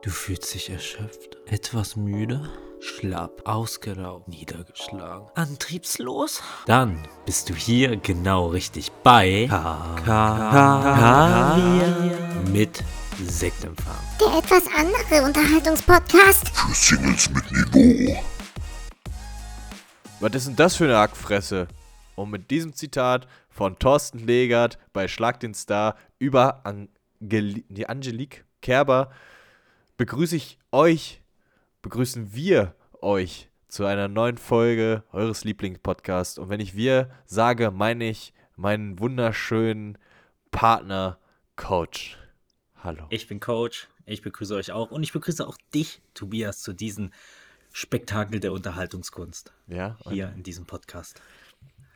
Du fühlst dich erschöpft, etwas müde, schlapp, ausgelaugt, niedergeschlagen, antriebslos? Dann bist du hier genau richtig bei Kaviar mit Sektempfang. Der etwas andere Unterhaltungspodcast. Für Singles mit Niveau. Was ist denn das für eine Hackfresse? Und mit diesem Zitat von Thorsten Legert bei Schlag den Star über Angeli die Angelique Kerber begrüße ich euch, begrüßen wir euch zu einer neuen Folge eures Lieblingspodcasts. Und wenn ich wir sage, meine ich meinen wunderschönen Partner, Coach. Hallo. Ich bin Coach, ich begrüße euch auch und ich begrüße auch dich, Tobias, zu diesem Spektakel der Unterhaltungskunst. Ja, Hier in diesem Podcast.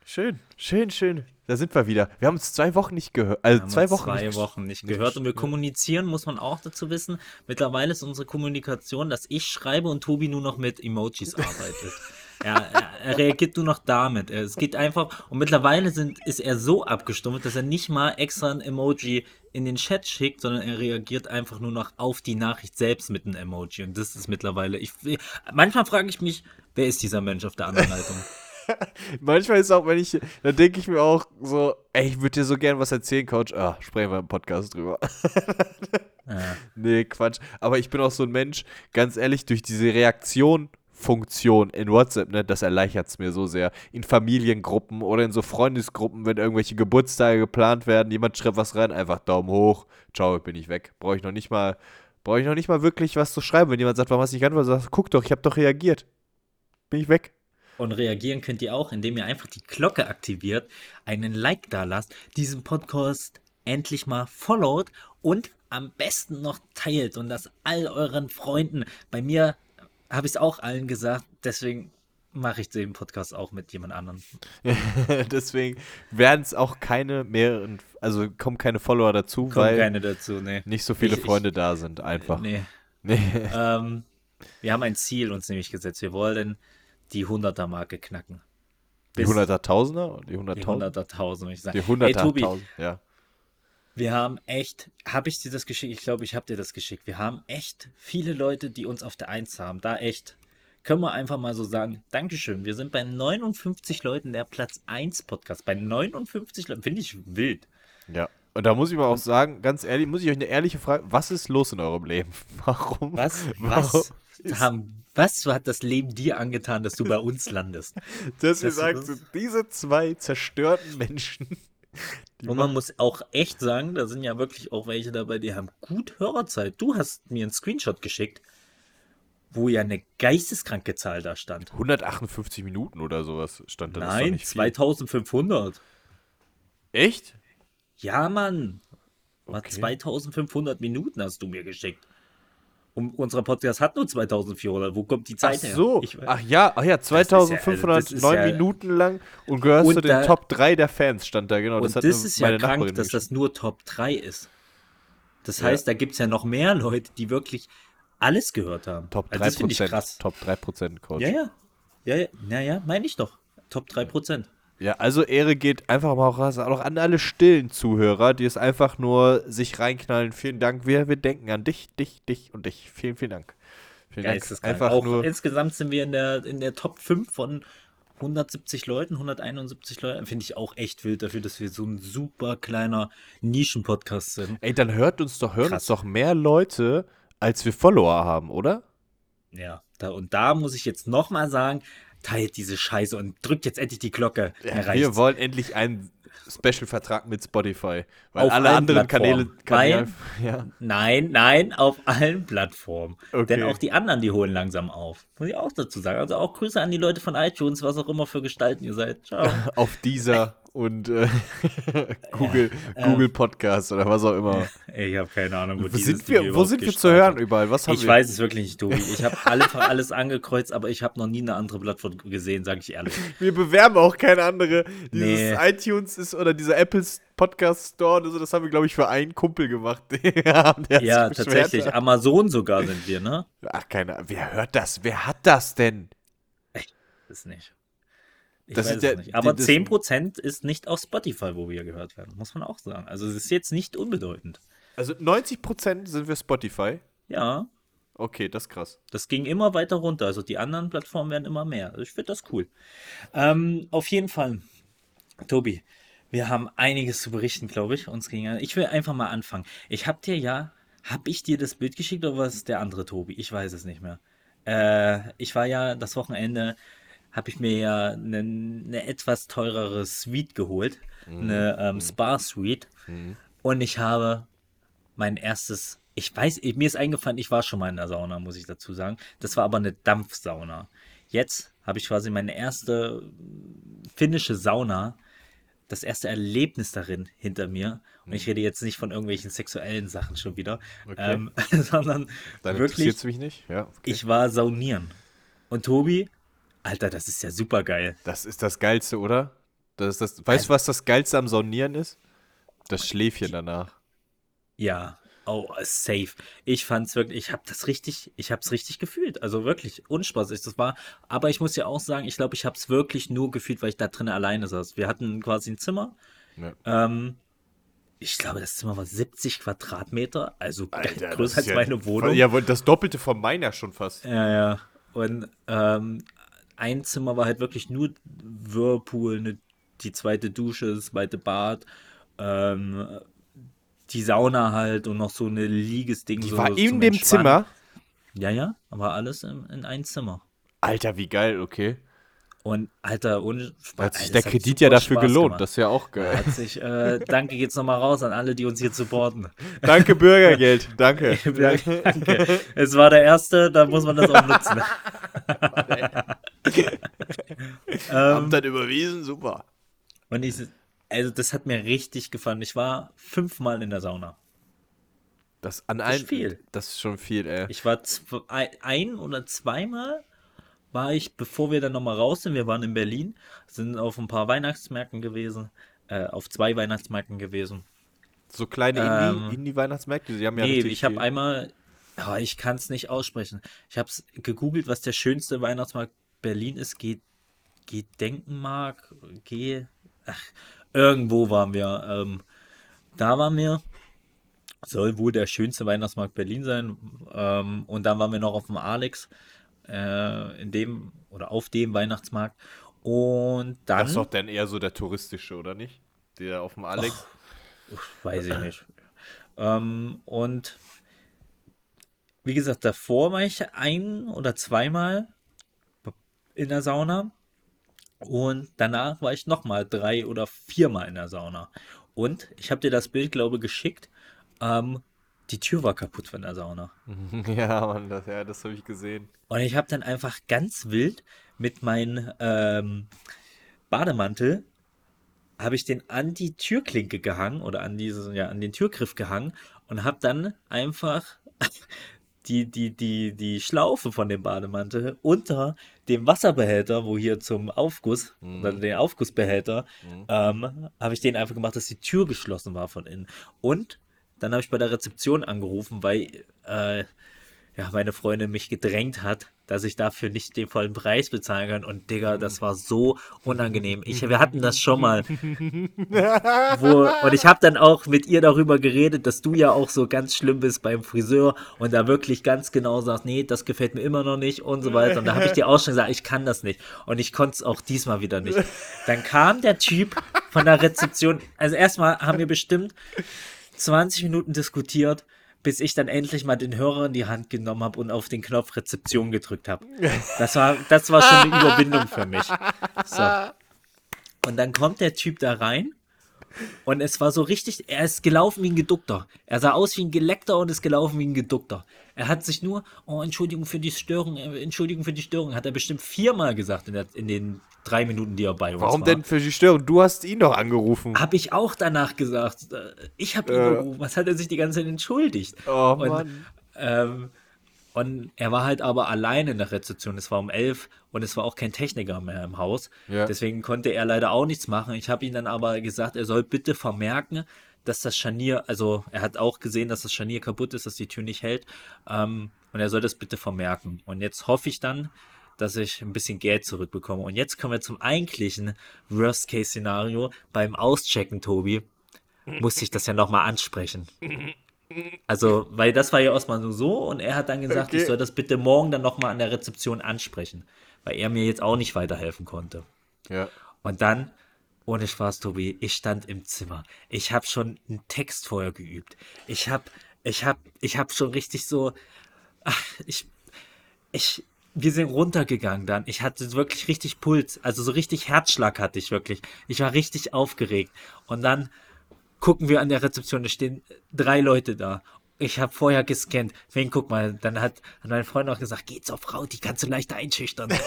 Schön, schön, schön. Da sind wir wieder. Wir haben uns zwei Wochen nicht gehört. Also zwei Wochen zwei nicht, Wochen nicht gehört und wir kommunizieren, muss man auch dazu wissen. Mittlerweile ist unsere Kommunikation, dass ich schreibe und Tobi nur noch mit Emojis arbeitet. Er, er, er reagiert nur noch damit. Es geht einfach und mittlerweile sind, ist er so abgestumpft, dass er nicht mal extra ein Emoji in den Chat schickt, sondern er reagiert einfach nur noch auf die Nachricht selbst mit einem Emoji. Und das ist mittlerweile. Ich, manchmal frage ich mich, wer ist dieser Mensch auf der anderen Leitung? Manchmal ist auch, wenn ich, da denke ich mir auch so, ey, ich würde dir so gern was erzählen, Coach. Ah, sprechen wir im Podcast drüber. Ja. nee, Quatsch. Aber ich bin auch so ein Mensch, ganz ehrlich, durch diese Reaktion-Funktion in WhatsApp, ne, das erleichtert es mir so sehr. In Familiengruppen oder in so Freundesgruppen, wenn irgendwelche Geburtstage geplant werden, jemand schreibt was rein, einfach Daumen hoch, ciao, bin ich weg. Brauche ich noch nicht mal, brauche ich noch nicht mal wirklich was zu schreiben. Wenn jemand sagt, warum hast du nicht geantwortet, sagst, guck doch, ich habe doch reagiert. Bin ich weg. Und reagieren könnt ihr auch, indem ihr einfach die Glocke aktiviert, einen Like da lasst, diesen Podcast endlich mal followt und am besten noch teilt und das all euren Freunden. Bei mir habe ich es auch allen gesagt, deswegen mache ich den Podcast auch mit jemand anderem. Deswegen werden es auch keine mehreren, also kommen keine Follower dazu, Kommen weil keine dazu, ne. nicht so viele Ich- ich- Freunde da sind, einfach. Nee. Nee. Ähm, wir haben ein Ziel uns nämlich gesetzt. Wir wollen die 100er-Marke knacken. Die Bis- 100er Tausender? Die Die 100.000? 100er-Tausend, würde ich sagen. Die 100er Ey, Tobi, Tausend, ja. Wir haben echt, habe ich dir das geschickt? Ich glaube, ich habe dir das geschickt. Wir haben echt viele Leute, die uns auf der Eins haben. Da echt. Können wir einfach mal so sagen, Dankeschön. Wir sind bei 59 Leuten der Platz 1 Podcast. Bei 59 Leuten. Finde ich wild. Ja. Und da muss ich mal auch sagen, ganz ehrlich, muss ich euch eine ehrliche Frage, was ist los in eurem Leben? Warum? Was, Warum was, ist- haben, was hat das Leben dir angetan, dass du bei uns landest? Dass wir das- sagen, so, diese zwei zerstörten Menschen. Und man muss auch echt sagen, da sind ja wirklich auch welche dabei, die haben gut Hörerzeit. Du hast mir einen Screenshot geschickt, wo ja eine geisteskranke Zahl da stand. 158 Minuten oder sowas stand da. Nein, nicht viel. 2500. Echt? Ja, Mann. Okay. 2500 Minuten hast du mir geschickt. Und unser Podcast hat nur 2400. Wo kommt die Ach Zeit her? so. Ich, Ach ja, ach ja, ist ja- also 2509 das ist ja- Minuten lang und gehörst Und zu den da- Top 3 der Fans, stand da, genau. und das das, ist ja krank, Nachbarin dass das nur Top 3 ist. Das Ja. heißt, da gibt es ja noch mehr Leute, die wirklich alles gehört haben. Top 3%. Also das ich krass. Top 3% Coach. Ja, ja. Ja, ja. Naja, meine ich doch. Top 3%. Ja, also Ehre geht einfach mal raus, auch an alle stillen Zuhörer, die es einfach nur sich reinknallen. Vielen Dank. Wir, wir denken an dich, dich, dich und dich. Vielen, vielen Dank. Vielen Dank. Einfach Auch nur. insgesamt sind wir in der, in der Top 5 von 170 Leuten, 171 Leuten. Finde ich auch echt wild dafür, dass wir so ein super kleiner Nischen-Podcast sind. Ey, dann hört uns doch, hören Krass. uns doch mehr Leute, als wir Follower haben, oder? Ja, da, und da muss ich jetzt nochmal sagen, teilt diese Scheiße und drückt jetzt endlich die Glocke. Mir wir wollen endlich einen Special-Vertrag mit Spotify. Weil Auf alle anderen Kanäle. Kanäle ja. Nein, nein, auf allen Plattformen. Okay. Denn auch die anderen, die holen langsam auf. Muss ich auch dazu sagen. Also auch Grüße an die Leute von iTunes, was auch immer für Gestalten ihr seid. Ciao. Auf dieser und äh, Google, ähm, Google Podcast oder was auch immer. Ich habe keine Ahnung, wo, sind wir, wo sind wir zu hören überall? Was haben Ich wir? weiß es wirklich nicht, Tobi. Ich habe einfach alles angekreuzt, aber ich habe noch nie eine andere Plattform gesehen, sage ich ehrlich. Wir bewerben auch keine andere. Dieses Nee. iTunes ist oder dieser Apples Podcast Store oder so, das haben wir, glaube ich, für einen Kumpel gemacht. ja, Ja, tatsächlich. hat. Amazon sogar sind wir, ne? Ach, keine Ahnung. Wer hört das? Wer hat das denn? Ist nicht. Ich Das weiß ist es ja- nicht. Aber das- 10% ist nicht auf Spotify, wo wir gehört werden, muss man auch sagen. Also es ist jetzt nicht unbedeutend. Also 90% sind wir Spotify. Ja, Okay, das ist krass. Das ging immer weiter runter. Also die anderen Plattformen werden immer mehr. Also ich finde das cool. Ähm, auf jeden Fall, Tobi, wir haben einiges zu berichten, glaube ich. Uns ging, ich will einfach mal anfangen. Ich habe dir ja, habe ich dir das Bild geschickt oder was der andere Tobi? Ich weiß es nicht mehr. Äh, ich war ja das Wochenende, habe ich mir ja eine, eine etwas teurere Suite geholt, eine ähm, Spa-Suite. Und ich habe mein erstes, ich weiß, mir ist eingefallen, ich war schon mal in der Sauna, muss ich dazu sagen. Das war aber eine Dampfsauna. Jetzt habe ich quasi meine erste finnische Sauna, das erste Erlebnis darin hinter mir. Und ich rede jetzt nicht von irgendwelchen sexuellen Sachen schon wieder, Okay. ähm, sondern Dann wirklich, mich nicht. Ja, okay. ich war saunieren. Und Tobi, Alter, das ist ja super geil. das ist das Geilste, oder? Das ist das, weißt du, was das Geilste am Saunieren ist? Das Schläfchen danach. Ja, oh, safe. Ich fand's wirklich, ich habe das richtig, ich hab's richtig gefühlt. Also wirklich unspaßig. Das war, aber ich muss ja auch sagen, ich glaube, ich hab's wirklich nur gefühlt, weil ich da drin alleine saß. Wir hatten quasi ein Zimmer. Ja. Ähm, ich glaube, das Zimmer war 70 Quadratmeter, also Alter, größer als ja meine Wohnung. Ja, das Doppelte von meiner schon fast. Ja, ja. Und ähm, ein Zimmer war halt wirklich nur Whirlpool, ne, die zweite Dusche, das zweite Bad, ähm, die Sauna halt und noch so eine Liegesding. Die so war in dem Entspannen. Zimmer. Ja, ja, aber alles in, in ein Zimmer. Alter, wie geil, okay. Und Alter, ohne Spaß. Hat sich der Kredit ja dafür Spaß gelohnt. gemacht. Das ist ja auch geil. Hat sich, äh, danke geht's nochmal raus an alle, die uns hier supporten. Danke, Bürgergeld. Danke. danke. Es war der erste, da muss man das auch nutzen. ähm, dann überwiesen, super. Und ich, also das hat mir richtig gefallen. Ich war fünfmal in der Sauna. Das an ist allen. viel. Das ist schon viel, ey. Ich war zwei, ein oder zweimal war ich, bevor wir dann nochmal raus sind, wir waren in Berlin, sind auf ein paar Weihnachtsmärkten gewesen, äh, auf zwei Weihnachtsmärkten gewesen. So kleine Ähm, Indie- Indie-Weihnachtsmärkte, die haben ja nee, ich habe einmal, aber ich kann es nicht aussprechen. Ich habe es gegoogelt, was der schönste Weihnachtsmarkt Berlin ist. Geht, geht Denkenmark, geh, ach, irgendwo waren wir. Ähm, da waren wir. Soll wohl der schönste Weihnachtsmarkt Berlin sein. Ähm, und dann waren wir noch auf dem Alex, äh, in dem oder auf dem Weihnachtsmarkt. Und dann. Das ist doch dann eher so der touristische, oder nicht? Der auf dem Alex. Weiß ich nicht. Ähm, und wie gesagt, davor war ich ein oder zweimal in der Sauna. Und danach war ich nochmal drei oder viermal in der Sauna. Und ich habe dir das Bild, glaube ich, geschickt. Ähm, die Tür war kaputt von der Sauna. ja, Mann, das, ja, das habe ich gesehen. Und ich habe dann einfach ganz wild mit meinem ähm, Bademantel habe ich den an die Türklinke gehangen oder an diesen, ja, an den Türgriff gehangen und habe dann einfach die, die, die, die Schlaufe von dem Bademantel unter dem Wasserbehälter, wo hier zum Aufguss, oder den Aufgussbehälter, ähm, habe ich den einfach gemacht, dass die Tür geschlossen war von innen. Und dann habe ich bei der Rezeption angerufen, weil äh, ja, meine Freundin mich gedrängt hat, dass ich dafür nicht den vollen Preis bezahlen kann. Und Digga, das war so unangenehm. Ich, wir hatten das schon mal. Wo, und ich habe dann auch mit ihr darüber geredet, dass du ja auch so ganz schlimm bist beim Friseur und da wirklich ganz genau sagst, nee, das gefällt mir immer noch nicht und so weiter. Und da habe ich dir auch schon gesagt, ich kann das nicht. Und ich konnte es auch diesmal wieder nicht. Dann kam der Typ von der Rezeption. Also erstmal haben wir bestimmt 20 Minuten diskutiert, bis ich dann endlich mal den Hörer in die Hand genommen habe und auf den Knopf Rezeption gedrückt habe. Das war, das war schon eine Überwindung für mich. So. Und dann kommt der Typ da rein und es war so richtig, er ist gelaufen wie ein Geduckter. Er sah aus wie ein Geleckter und ist gelaufen wie ein Geduckter. Er hat sich nur, oh, Entschuldigung für die Störung, äh, Entschuldigung für die Störung, hat er bestimmt viermal gesagt in, der, in den drei Minuten, die er bei uns Warum war. denn für die Störung? Du hast ihn doch angerufen. Habe ich auch danach gesagt. Äh, Ich habe ihn Äh. gerufen. Was hat er sich die ganze Zeit entschuldigt? Oh, und, Mann. Ähm, und er war halt aber allein in der Rezeption. Es war um elf und es war auch kein Techniker mehr im Haus. Ja. Deswegen konnte er leider auch nichts machen. Ich habe ihm dann aber gesagt, er soll bitte vermerken, dass das Scharnier, also er hat auch gesehen, dass das Scharnier kaputt ist, dass die Tür nicht hält. Ähm, und er soll das bitte vermerken. Und jetzt hoffe ich dann, dass ich ein bisschen Geld zurückbekomme. Und jetzt kommen wir zum eigentlichen Worst-Case-Szenario. Beim Auschecken, Tobi, musste ich das ja nochmal ansprechen. Also, weil das war ja erstmal nur so und er hat dann gesagt, Okay. ich soll das bitte morgen dann nochmal an der Rezeption ansprechen, weil er mir jetzt auch nicht weiterhelfen konnte. Ja. Und dann, ohne Spaß, Tobi, ich stand im Zimmer. Ich habe schon einen Text vorher geübt. Ich habe, ich habe, ich habe schon richtig so, ach, ich, ich, wir sind runtergegangen dann. Ich hatte wirklich richtig Puls, also so richtig Herzschlag hatte ich wirklich. Ich war richtig aufgeregt. Und dann gucken wir an der Rezeption, da stehen drei Leute da. Ich habe vorher gescannt. Wen guck mal, dann hat, hat mein Freund auch gesagt, geh zur Frau, die kannst du leicht einschüchtern.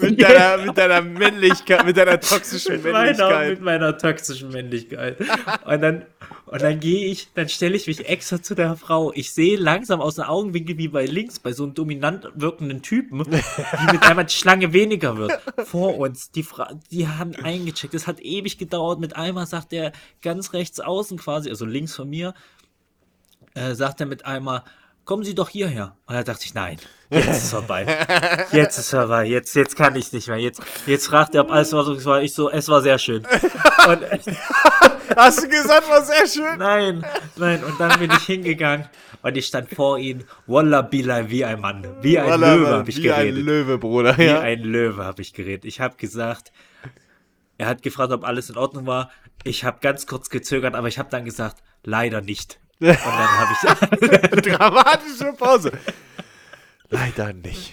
Mit deiner, mit deiner Männlichkeit, mit deiner toxischen mit meiner, Männlichkeit. mit meiner toxischen Männlichkeit. Und dann, und dann gehe ich, dann stelle ich mich extra zu der Frau. Ich sehe langsam aus dem Augenwinkel wie bei links, bei so einem dominant wirkenden Typen, wie mit einmal die Schlange weniger wird. Vor uns, die Fra die haben eingecheckt. Es hat ewig gedauert. Mit einmal sagt er ganz rechts außen quasi, also links von mir, äh, sagt er mit einmal, kommen Sie doch hierher. Und da dachte ich, nein, jetzt ist es vorbei. Jetzt ist es vorbei. Jetzt, jetzt kann ich nicht mehr. Jetzt, jetzt fragt er, ob alles war so, es war ich so, es war sehr schön. Und, Hast du gesagt, war sehr schön? nein, nein. Und dann bin ich hingegangen und ich stand vor ihm, Wallah Billah, wie ein Mann. Wie ein Wallah, Löwe habe ich Wie ein geredet. Löwe, Bruder. Wie Ja. ein Löwe habe ich geredet. Ich habe gesagt, er hat gefragt, ob alles in Ordnung war. Ich habe ganz kurz gezögert, aber ich habe dann gesagt, leider nicht. Und dann habe ich, Dramatische Pause. Leider nicht.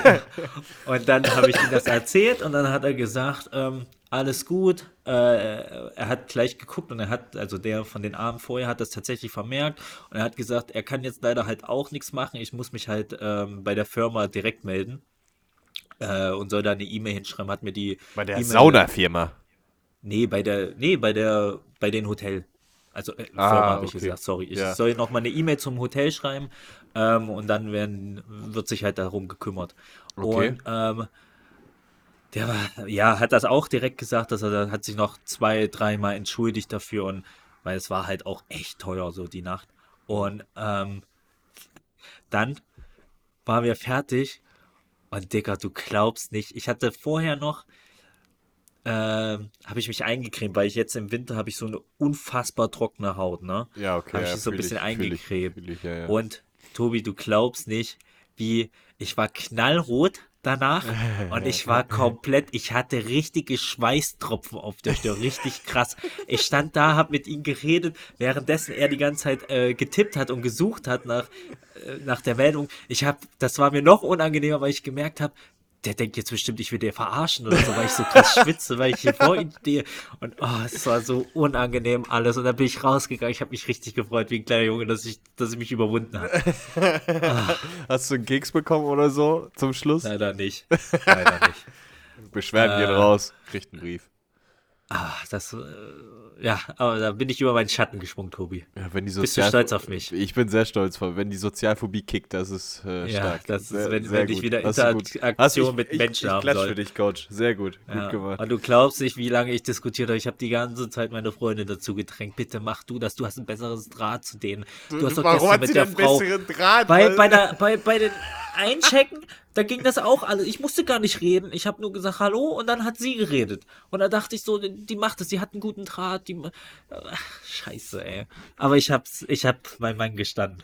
Und dann habe ich ihm das erzählt und dann hat er gesagt, ähm, alles gut. Äh, er hat gleich geguckt und er hat, also der von den Abend vorher hat das tatsächlich vermerkt und er hat gesagt, er kann jetzt leider halt auch nichts machen. Ich muss mich halt ähm, bei der Firma direkt melden äh, und soll da eine E-Mail hinschreiben. Hat mir die Bei der E-Mail- Saunafirma. Nee, bei der, nee, bei der, bei den Hotel. Also äh, Firma Ah, habe ich okay. gesagt, sorry. Ich Ja. soll noch mal eine E-Mail zum Hotel schreiben ähm, und dann werden, wird sich halt darum gekümmert. Okay. Und ähm, der war, ja, hat das auch direkt gesagt, dass er hat sich noch zwei, dreimal entschuldigt dafür und weil es war halt auch echt teuer so die Nacht. Und ähm, dann waren wir fertig und Digga, du glaubst nicht, ich hatte vorher noch ähm, habe ich mich eingecremt, weil ich jetzt im Winter habe ich so eine unfassbar trockene Haut, ne? Ja, okay. Habe ich ja, so ein bisschen ich, fühl ich, eingecremt. fühl ich, ja, ja. Und Tobi, du glaubst nicht, wie ich war knallrot danach und ich war komplett, ich hatte richtige Schweißtropfen auf der Stirn, richtig krass. Ich stand da, hab mit ihm geredet, währenddessen er die ganze Zeit äh, getippt hat und gesucht hat nach, äh, nach der Meldung. Ich habe, das war mir noch unangenehmer, weil ich gemerkt habe, der denkt jetzt bestimmt, ich will den verarschen oder so, weil ich so krass schwitze, weil ich hier vor ihm stehe. Und oh, es war so unangenehm alles. Und dann bin ich rausgegangen. Ich habe mich richtig gefreut, wie ein kleiner Junge, dass ich, dass ich mich überwunden habe. Hast du einen Keks bekommen oder so zum Schluss? Leider nicht. Leider nicht. Beschwerden gehen Äh. raus. Kriegt einen Brief. Ah, das, äh, ja, aber da bin ich über meinen Schatten gesprungen, Tobi. Ja, wenn die Bist du Sozial stolz auf mich? Ich bin sehr stolz, wenn die Sozialphobie kickt, das ist äh, Ja, stark. das ist, Sehr- wenn- sehr wenn ich gut. wieder du gut. Interaktion du- mit ich, Menschen ich, haben ich klatsch soll. für dich, Coach. Sehr gut. Gut Ja. gemacht. Und du glaubst nicht, wie lange ich diskutiert habe. Ich habe die ganze Zeit meine Freundin dazu gedrängt. Bitte mach du das. Du hast ein besseres Draht zu denen. Du hast doch Warum gestern hat mit sie der denn Frau. besseren Draht? Bei, bei, der, bei, bei den Einchecken, da ging das auch alles. Ich musste gar nicht reden. Ich habe nur gesagt Hallo und dann hat sie geredet. Und da dachte ich so, die, macht es. Die hat einen guten Draht. Die, ach, scheiße, ey. Aber ich hab's, ich hab mein Mann gestanden.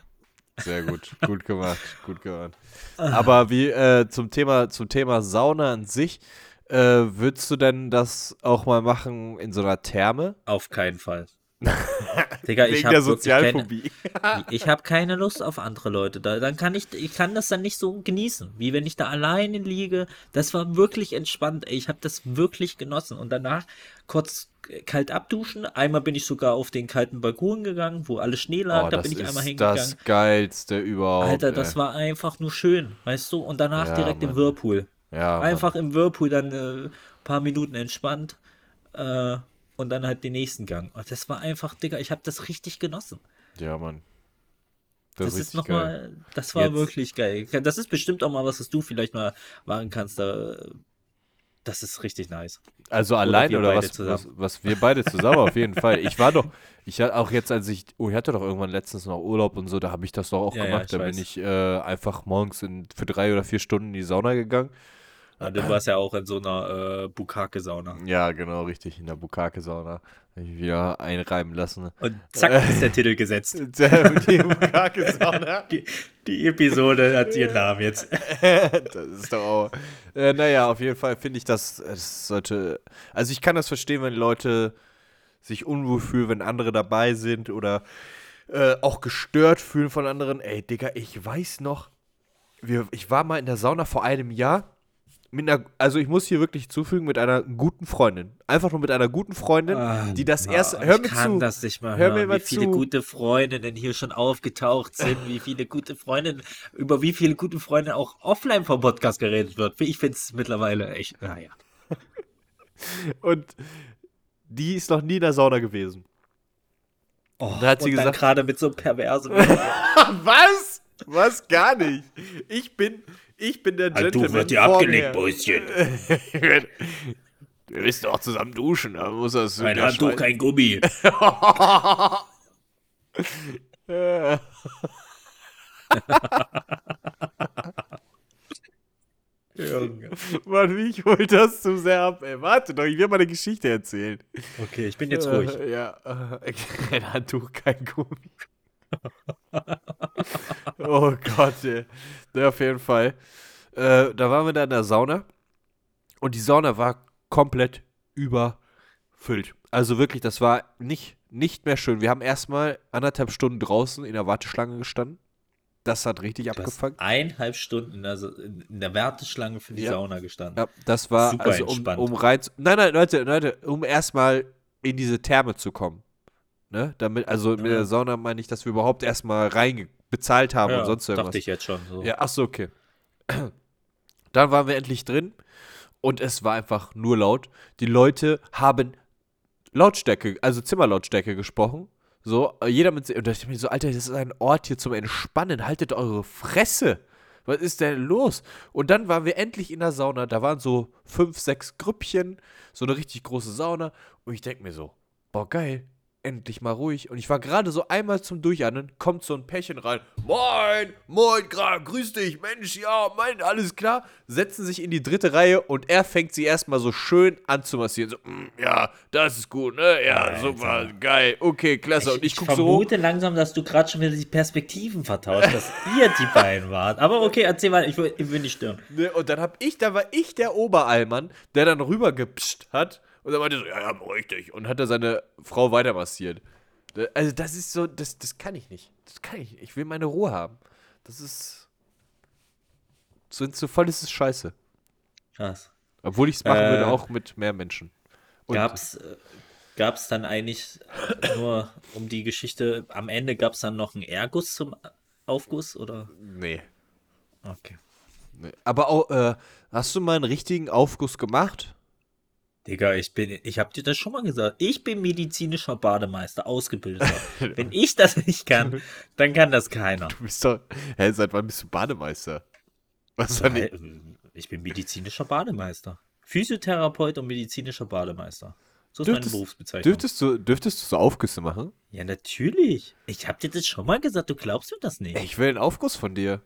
Sehr gut, gut gemacht, gut gemacht. Aber wie äh, zum Thema zum Thema Sauna an sich, äh, würdest du denn das auch mal machen in so einer Therme? Auf keinen Fall. Digga, ich Wegen habe der Sozialphobie. Keine, ich habe keine Lust auf andere Leute. Da, dann kann ich, ich kann das dann nicht so genießen, wie wenn ich da alleine liege. Das war wirklich entspannt. Ey. Ich habe das wirklich genossen. Und danach kurz kalt abduschen. Einmal bin ich sogar auf den kalten Balkon gegangen, wo alles Schnee lag. Oh, da das bin ich einmal hingegangen. das geilste überhaupt. Alter, das ey. war einfach nur schön, weißt du? Und danach Ja, direkt im Mann. Whirlpool. ja, Mann. Einfach im Whirlpool dann ein äh, paar Minuten entspannt äh, und dann halt den nächsten Gang. Und das war einfach, Digga, ich habe das richtig genossen. Ja, Mann. Das, ist ist richtig nochmal, das war Jetzt- wirklich geil. Das ist bestimmt auch mal was, was du vielleicht mal machen kannst. Da, das ist richtig nice. Also allein oder was, was, was wir beide zusammen auf jeden Fall. Ich war doch, ich hatte auch jetzt, als ich, oh, ich hatte doch irgendwann letztens noch Urlaub und so, da habe ich das doch auch Ja, ja, gemacht. ich da bin weiß. ich äh, einfach morgens in, für drei oder vier Stunden in die Sauna gegangen. Ja, du warst ja auch in so einer äh, Bukake-Sauna. Ja, genau, richtig, in der Bukake-Sauna. Wieder einreiben lassen. Und zack ist der Titel gesetzt. Die Bukake-Sauna. Die, die Episode hat ihren Namen jetzt. das ist doch auch. Äh, naja, auf jeden Fall finde ich, dass es sollte. Also, ich kann das verstehen, wenn Leute sich unwohl fühlen, wenn andere dabei sind oder äh, auch gestört fühlen von anderen. Ey, Digga, ich weiß noch, wir, ich war mal in der Sauna vor einem Jahr. Mit einer, also ich muss hier wirklich zufügen, mit einer guten Freundin. Einfach nur mit einer guten Freundin, die das erste. Hör mir Ah, ich kann zu. das nicht mal Hör hören, mir mal wie viele zu. gute Freundinnen hier schon aufgetaucht sind, wie viele gute Freundinnen, über wie viele gute Freunde auch offline vom Podcast geredet wird. Ich finde es mittlerweile echt, naja. Und die ist noch nie in der Sauna gewesen. Oh, Da hat sie und gesagt- gerade mit so einem perversen Was? Was? Gar nicht. Ich bin, ich bin der Gentleman vor mir. Mäuschen. Wir müssen auch zusammen duschen, da muss das Ein der Handtuch, kein Gummi. Junge. Mann, mich holt das zu sehr ab, ey. Warte doch, ich will mal eine Geschichte erzählen. Okay, ich bin jetzt ruhig. Äh, ja, äh, kein Handtuch, kein Gummi. oh Gott, ey. Ja, auf jeden Fall. Äh, da waren wir da in der Sauna und die Sauna war komplett überfüllt. Also wirklich, das war nicht, nicht mehr schön. Wir haben erstmal anderthalb Stunden draußen in der Warteschlange gestanden. Das hat richtig Du abgefangen. eineinhalb Stunden in der, Sa- in der Warteschlange für die Ja. Sauna gestanden. Ja, das war Super also um, entspannt. um rein. Nein, nein, Leute, Leute, um erstmal in diese Therme zu kommen. Ne? Damit, also mit Ja. der Sauna meine ich, dass wir überhaupt erstmal rein bezahlt haben und sonst irgendwas. dachte ich jetzt schon. So. Ja, ach so, okay. Dann waren wir endlich drin und es war einfach nur laut. Die Leute haben Lautstärke, also Zimmerlautstärke gesprochen. So, jeder mit. Und da dachte ich mir so, Alter, das ist ein Ort hier zum Entspannen. Haltet eure Fresse. Was ist denn los? Und dann waren wir endlich in der Sauna. Da waren so fünf, sechs Grüppchen. So eine richtig große Sauna. Und ich denke mir so, boah, geil. Endlich mal ruhig. Und ich war gerade so einmal zum Durchatmen, kommt so ein Pärchen rein. Moin, moin, gra, grüß dich, Mensch, ja, mein, alles klar. Setzen sich in die dritte Reihe und er fängt sie erstmal so schön an zu massieren. So, "Mm, ja, das ist gut, ne? Ja, Alter. super, geil, okay, klasse. und ich, Ich guck so hoch. vermute langsam, dass du gerade schon wieder die Perspektiven vertauscht, dass ihr die beiden wart. Aber okay, erzähl mal, ich will, ich will nicht stören. Ne, und dann hab ich, da war ich der Oberallmann, der dann rübergepscht hat und dann meinte so, ja, ja, beruhig dich. Und hat er seine Frau weiter massiert. Da- Also das ist so, das, das kann ich nicht. Das kann ich nicht. Ich will meine Ruhe haben. Das ist, so, so voll ist es scheiße. Krass. Obwohl ich es machen Äh, würde, auch mit mehr Menschen. Und Gab's, äh, gab's dann eigentlich nur um die Geschichte, am Ende gab's dann noch einen Erguss zum Aufguss oder? Nee. Okay. nee. Aber auch, äh, hast du mal einen richtigen Aufguss gemacht? Digga, ich bin, ich hab dir das schon mal gesagt. Ich bin medizinischer Bademeister, ausgebildeter. Wenn ich das nicht kann, dann kann das keiner. Du bist doch, hä, seit wann bist du Bademeister? Was Weil, nicht? äh, Ich bin medizinischer Bademeister. Physiotherapeut und medizinischer Bademeister. So ist meine Dürftest- Berufsbezeichnung. Dürftest du, dürftest du so Aufgüsse machen? Ja, natürlich. Ich hab dir das schon mal gesagt, du glaubst mir das nicht. Ich will einen Aufguss von dir.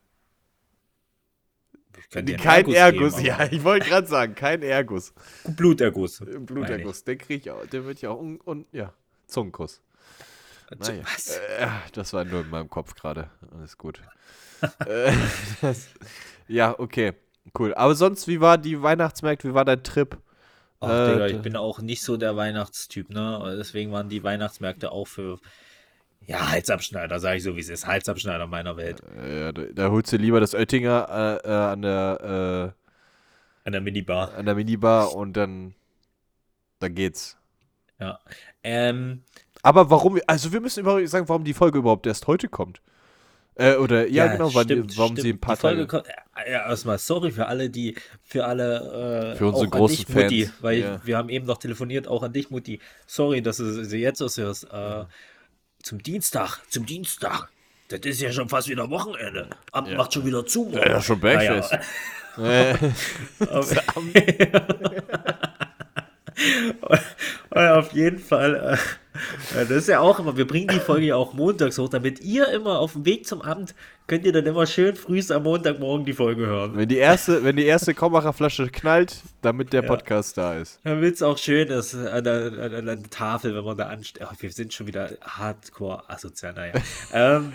Einen kein Erguss, geben, ja, ich wollte gerade sagen, kein Erguss. Bluterguss. Bluterguss, den krieg ich auch, den würde ich auch, und, und ja, Zungenkuss. Naja. Was? Äh, das war nur in meinem Kopf gerade, alles gut. äh, das, ja, okay, cool. Aber sonst, wie war die Weihnachtsmärkte, wie war dein Trip? Ach, Äh, Digga, ich bin auch nicht so der Weihnachtstyp, ne? Deswegen waren die Weihnachtsmärkte auch für, ja, Halsabschneider, sage ich so, wie es ist. Halsabschneider meiner Welt. Äh, da, da holst du lieber das Oettinger äh, äh, an der, An der Minibar. äh, an der Minibar und dann, dann geht's. Ja. Ähm, Aber warum, also wir müssen über, sagen, warum die Folge überhaupt erst heute kommt. Äh, oder, ja, genau, wann stimmt, warum stimmt. sie ein paar die Folge Tage. kommt, ja, erstmal sorry für alle, die, für alle, äh, Für unsere auch an großen dich, Mutti, Fans, weil ja. wir haben eben noch telefoniert, auch an dich, Mutti. Sorry, dass du sie jetzt aushörst. Äh, zum Dienstag, zum Dienstag. Das ist ja schon fast wieder Wochenende. Amt macht schon wieder zu. Ja, ja, schon Naja, Bergfest. Äh, auf, jeden Fall äh, Ja, das ist ja auch immer, wir bringen die Folge ja auch montags hoch, damit ihr immer auf dem Weg zum Amt könnt ihr dann immer schön früh am Montagmorgen die Folge hören. Wenn die erste, wenn die erste Kommacher-Flasche knallt, damit der Podcast da ist. Damit es auch schön ist an der, an an der Tafel, wenn man da ansteht. Oh, wir sind schon wieder hardcore asozial, naja. ähm,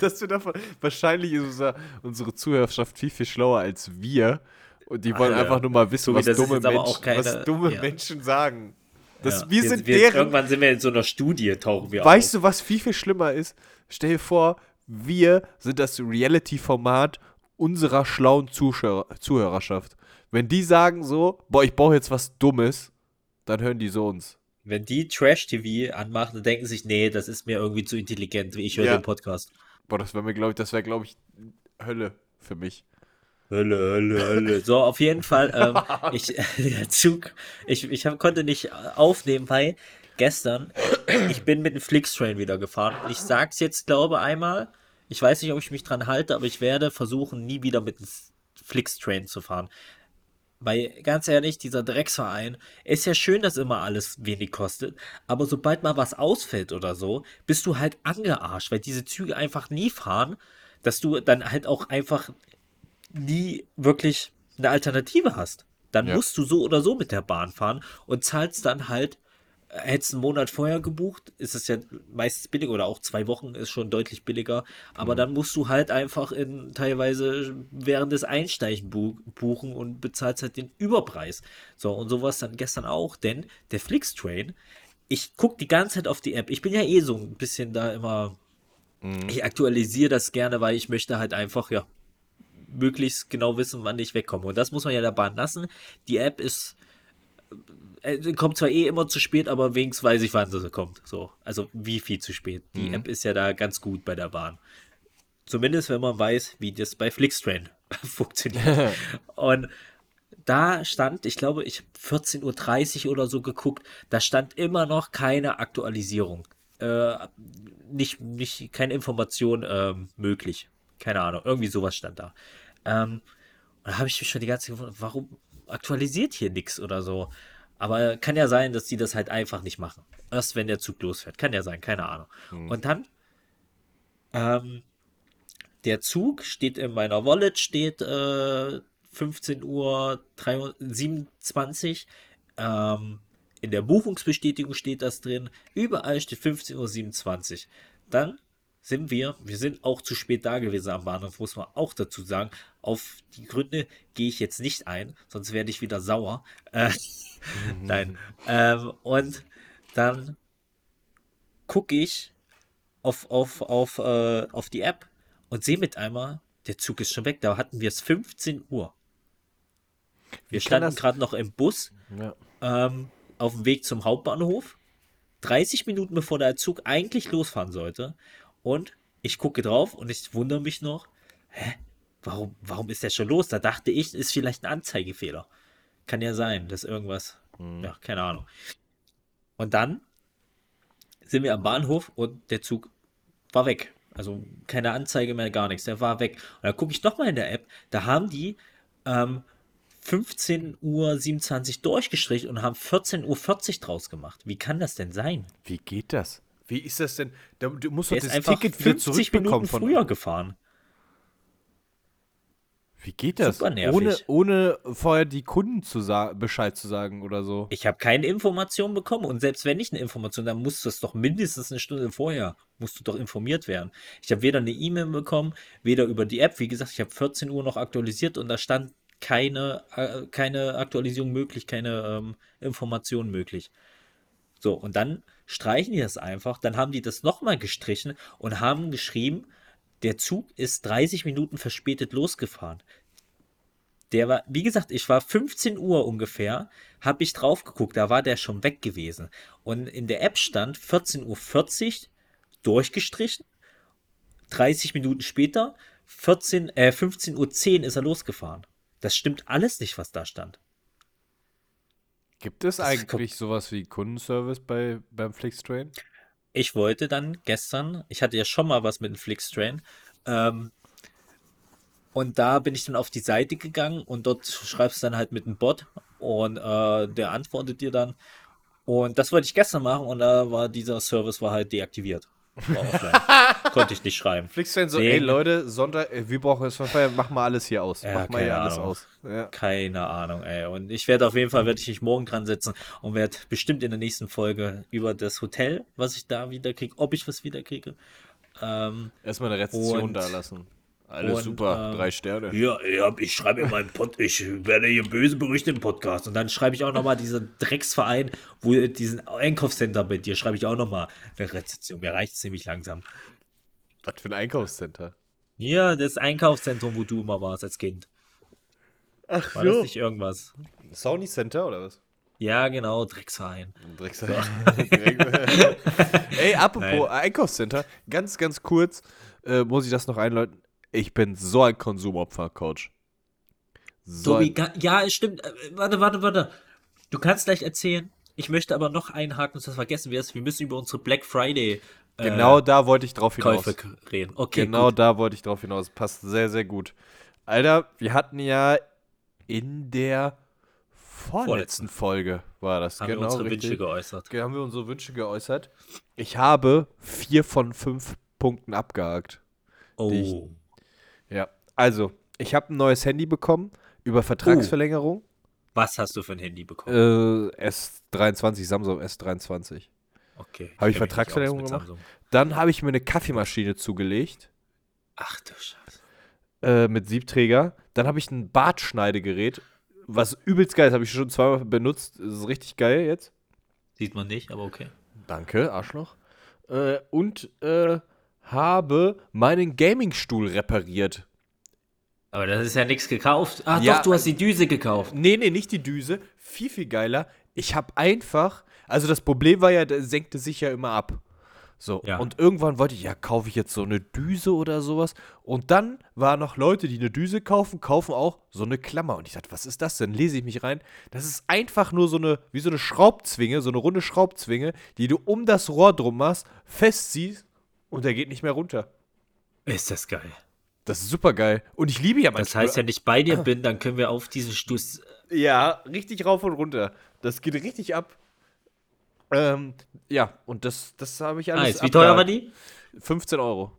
Dass wir davon, wahrscheinlich ist unser, unsere Zuhörerschaft viel, viel schlauer als wir. Und die wollen Alter, einfach nur mal wissen, was dumme, auch keine- was dumme ja. Menschen sagen. Das, ja, wir sind wir, deren. Irgendwann sind wir in so einer Studie, tauchen wir Weißt auf. du, was viel, viel schlimmer ist? Stell dir vor, wir sind das Reality-Format unserer schlauen Zuschauer, Zuhörerschaft. Wenn die sagen so, boah, ich brauche jetzt was Dummes, dann hören die so uns. Wenn die Trash-TV anmachen, dann denken sich, nee, das ist mir irgendwie zu intelligent, wie ich höre Ja. den Podcast. Boah, das wäre mir, glaube ich, das wäre, glaube ich, Hölle für mich. Hölle, Hölle, Hölle. So, auf jeden Fall, ähm, ich, der Zug, ich, ich hab, konnte nicht aufnehmen, weil gestern, ich bin mit dem Flixtrain wieder gefahren. Ich sag's jetzt, glaube einmal, ich weiß nicht, ob ich mich dran halte, aber ich werde versuchen, nie wieder mit dem Flixtrain zu fahren. Weil, ganz ehrlich, dieser Drecksverein, ist ja schön, dass immer alles wenig kostet, aber sobald mal was ausfällt oder so, bist du halt angearscht, weil diese Züge einfach nie fahren, dass du dann halt auch einfach nie wirklich eine Alternative hast. Dann Ja. musst du so oder so mit der Bahn fahren und zahlst dann halt, äh, hättest einen Monat vorher gebucht, ist es ja meistens billiger oder auch zwei Wochen ist schon deutlich billiger, aber dann musst du halt einfach in teilweise während des Einsteigen bu buchen und bezahlst halt den Überpreis. So, und sowas dann gestern auch, denn der Flixtrain, ich gucke die ganze Zeit auf die App. Ich bin ja eh so ein bisschen da immer, ich aktualisiere das gerne, weil ich möchte halt einfach, ja, möglichst genau wissen, wann ich wegkomme. Und das muss man ja der Bahn lassen. Die App ist, äh, kommt zwar eh immer zu spät, aber wenigstens weiß ich, wann sie kommt. So, also wie viel zu spät. Die App ist ja da ganz gut bei der Bahn. Zumindest, wenn man weiß, wie das bei Flixtrain funktioniert. Und da stand, ich glaube, ich habe 14.30 Uhr oder so geguckt, da stand immer noch keine Aktualisierung. Äh, nicht, nicht, keine Information ähm, möglich. Keine Ahnung, irgendwie sowas stand da. Ähm, und da habe ich mich schon die ganze Zeit gefragt, warum aktualisiert hier nichts oder so. Aber kann ja sein, dass die das halt einfach nicht machen. Erst wenn der Zug losfährt. Kann ja sein, keine Ahnung. Und dann, ähm, der Zug steht in meiner Wallet, steht äh, 15 Uhr 27. Ähm, in der Buchungsbestätigung steht das drin. Überall steht 15.27 Uhr. Dann sind wir, wir sind auch zu spät da gewesen am Bahnhof, muss man auch dazu sagen. Auf die Gründe gehe ich jetzt nicht ein, sonst werde ich wieder sauer. Äh, Nein. Ähm, und dann gucke ich auf, auf, auf, äh, auf die App und sehe mit einmal, der Zug ist schon weg. Da hatten wir es 15 Uhr. Wir standen gerade noch im Bus Ja. ähm, auf dem Weg zum Hauptbahnhof. 30 Minuten bevor der Zug eigentlich losfahren sollte. Und ich gucke drauf und ich wundere mich noch, hä? Warum, warum ist der schon los? Da dachte ich, ist vielleicht ein Anzeigefehler. Kann ja sein, dass irgendwas, ja, keine Ahnung. Und dann sind wir am Bahnhof und der Zug war weg. Also keine Anzeige mehr, gar nichts. Der war weg. Und dann gucke ich nochmal in der App, da haben die ähm, 15.27 Uhr durchgestrichen und haben 14.40 Uhr draus gemacht. Wie kann das denn sein? Wie geht das? Wie ist das denn? Da- Du musst doch das Ticket wieder 50 zurückbekommen Minuten von. früher gefahren. Wie geht das? Super nervig. Ohne, ohne vorher die Kunden zu Bescheid zu sagen oder so. Ich habe keine Information bekommen und selbst wenn ich eine Information, dann musst du es doch mindestens eine Stunde vorher, musst du doch informiert werden. Ich habe weder eine E-Mail bekommen, weder über die App. Wie gesagt, ich habe 14 Uhr noch aktualisiert und da stand keine, äh, keine Aktualisierung möglich, keine ähm, Information möglich. So, und dann streichen die das einfach, dann haben die das nochmal gestrichen und haben geschrieben, der Zug ist 30 Minuten verspätet losgefahren. Der war, wie gesagt, ich war 15 Uhr ungefähr, habe ich drauf geguckt, da war der schon weg gewesen. Und in der App stand 14.40 Uhr durchgestrichen, 30 Minuten später, 14, äh, 15.10 Uhr ist er losgefahren. Das stimmt alles nicht, was da stand. Gibt es Das eigentlich sowas wie Kundenservice bei, beim Flixtrain? ich wollte dann gestern, ich hatte ja schon mal was mit dem Flixtrain, ähm, und da bin ich dann auf die Seite gegangen und dort schreibst du dann halt mit einem Bot und äh, der antwortet dir dann Und das wollte ich gestern machen und da war dieser Service war halt deaktiviert. Konnte ich nicht schreiben. Flixtrain so, Nee. ey Leute, Sonntag, wir brauchen es von Feier, mach mal alles hier aus. Ja, mach mal keine hier alles Ahnung. aus. Ja. Keine Ahnung, ey. Und ich werde auf jeden Fall, werde ich mich morgen dran setzen und werde bestimmt in der nächsten Folge über das Hotel, was ich da wieder kriege, ob ich was wieder kriege. Ähm, Erstmal eine Rezension da lassen. Alles und, super, ähm, drei Sterne. ja, ja, ich schreibe in meinem Pod, ich werde hier böse Berichte im Podcast. Und dann schreibe ich auch nochmal diesen Drecksverein, wo diesen Einkaufscenter bei dir, schreibe ich auch nochmal eine Rezension. Mir reicht es ziemlich langsam. Was für ein Einkaufscenter. Ja, das Einkaufszentrum, wo du immer warst als Kind. Ach War das nicht irgendwas? Sony Center oder was? Ja, genau, Drecksverein. Drecksack. Ey, apropos Einkaufscenter, ganz, ganz kurz äh, muss ich das noch einläuten. Ich bin so ein Konsumopfer, Coach. So Tobi, ja, es stimmt. Äh, Warte, warte, warte. Du kannst gleich erzählen. Ich möchte aber noch einhaken, sonst das vergessen wir es. Wir müssen über unsere Black Friday äh, genau da wollte ich drauf hinaus. Käufe reden. Okay, genau gut. da wollte ich drauf hinaus. Passt sehr, sehr gut. Alter, wir hatten ja in der vorletzten Folge, war das, Haben genau wir unsere richtig. Wünsche geäußert. haben wir unsere Wünsche geäußert. Ich habe vier von fünf Punkten abgehakt. Oh. Ja, also, ich habe ein neues Handy bekommen über Vertragsverlängerung. Was hast du für ein Handy bekommen? Äh, S23, Samsung S23. okay. hab ich Vertragsverlängerung gemacht? Samsung. Dann habe ich mir eine Kaffeemaschine zugelegt Ach du Scheiße. äh, mit Siebträger. Dann habe ich ein Bartschneidegerät, was übelst geil ist. Habe ich schon zweimal benutzt. Das ist richtig geil jetzt. Sieht man nicht, aber okay. Danke, Arschloch. Äh, und äh, habe meinen Gamingstuhl repariert. Aber das ist ja nichts gekauft. Ah, Ja, doch, du hast die Düse gekauft. Nee, nee, nicht die Düse. Viel, viel geiler. Ich habe einfach, also das Problem war ja, der senkte sich ja immer ab. So, Ja. und irgendwann wollte ich, ja, kaufe ich jetzt so eine Düse oder sowas. Und dann waren noch Leute, die eine Düse kaufen, kaufen auch so eine Klammer. Und ich dachte, was ist das denn? Lese ich mich rein. Das ist einfach nur so eine, wie so eine Schraubzwinge, so eine runde Schraubzwinge, die du um das Rohr drum machst, festziehst und der geht nicht mehr runter. Ist das geil. Das ist super geil. Und ich liebe ja Das heißt, wenn ich bei dir bin, dann können wir auf diesen Stuss. Ja, richtig rauf und runter. Das geht richtig ab. Ähm, ja, und das, das habe ich alles. Nice. Wie teuer war die? 15 Euro.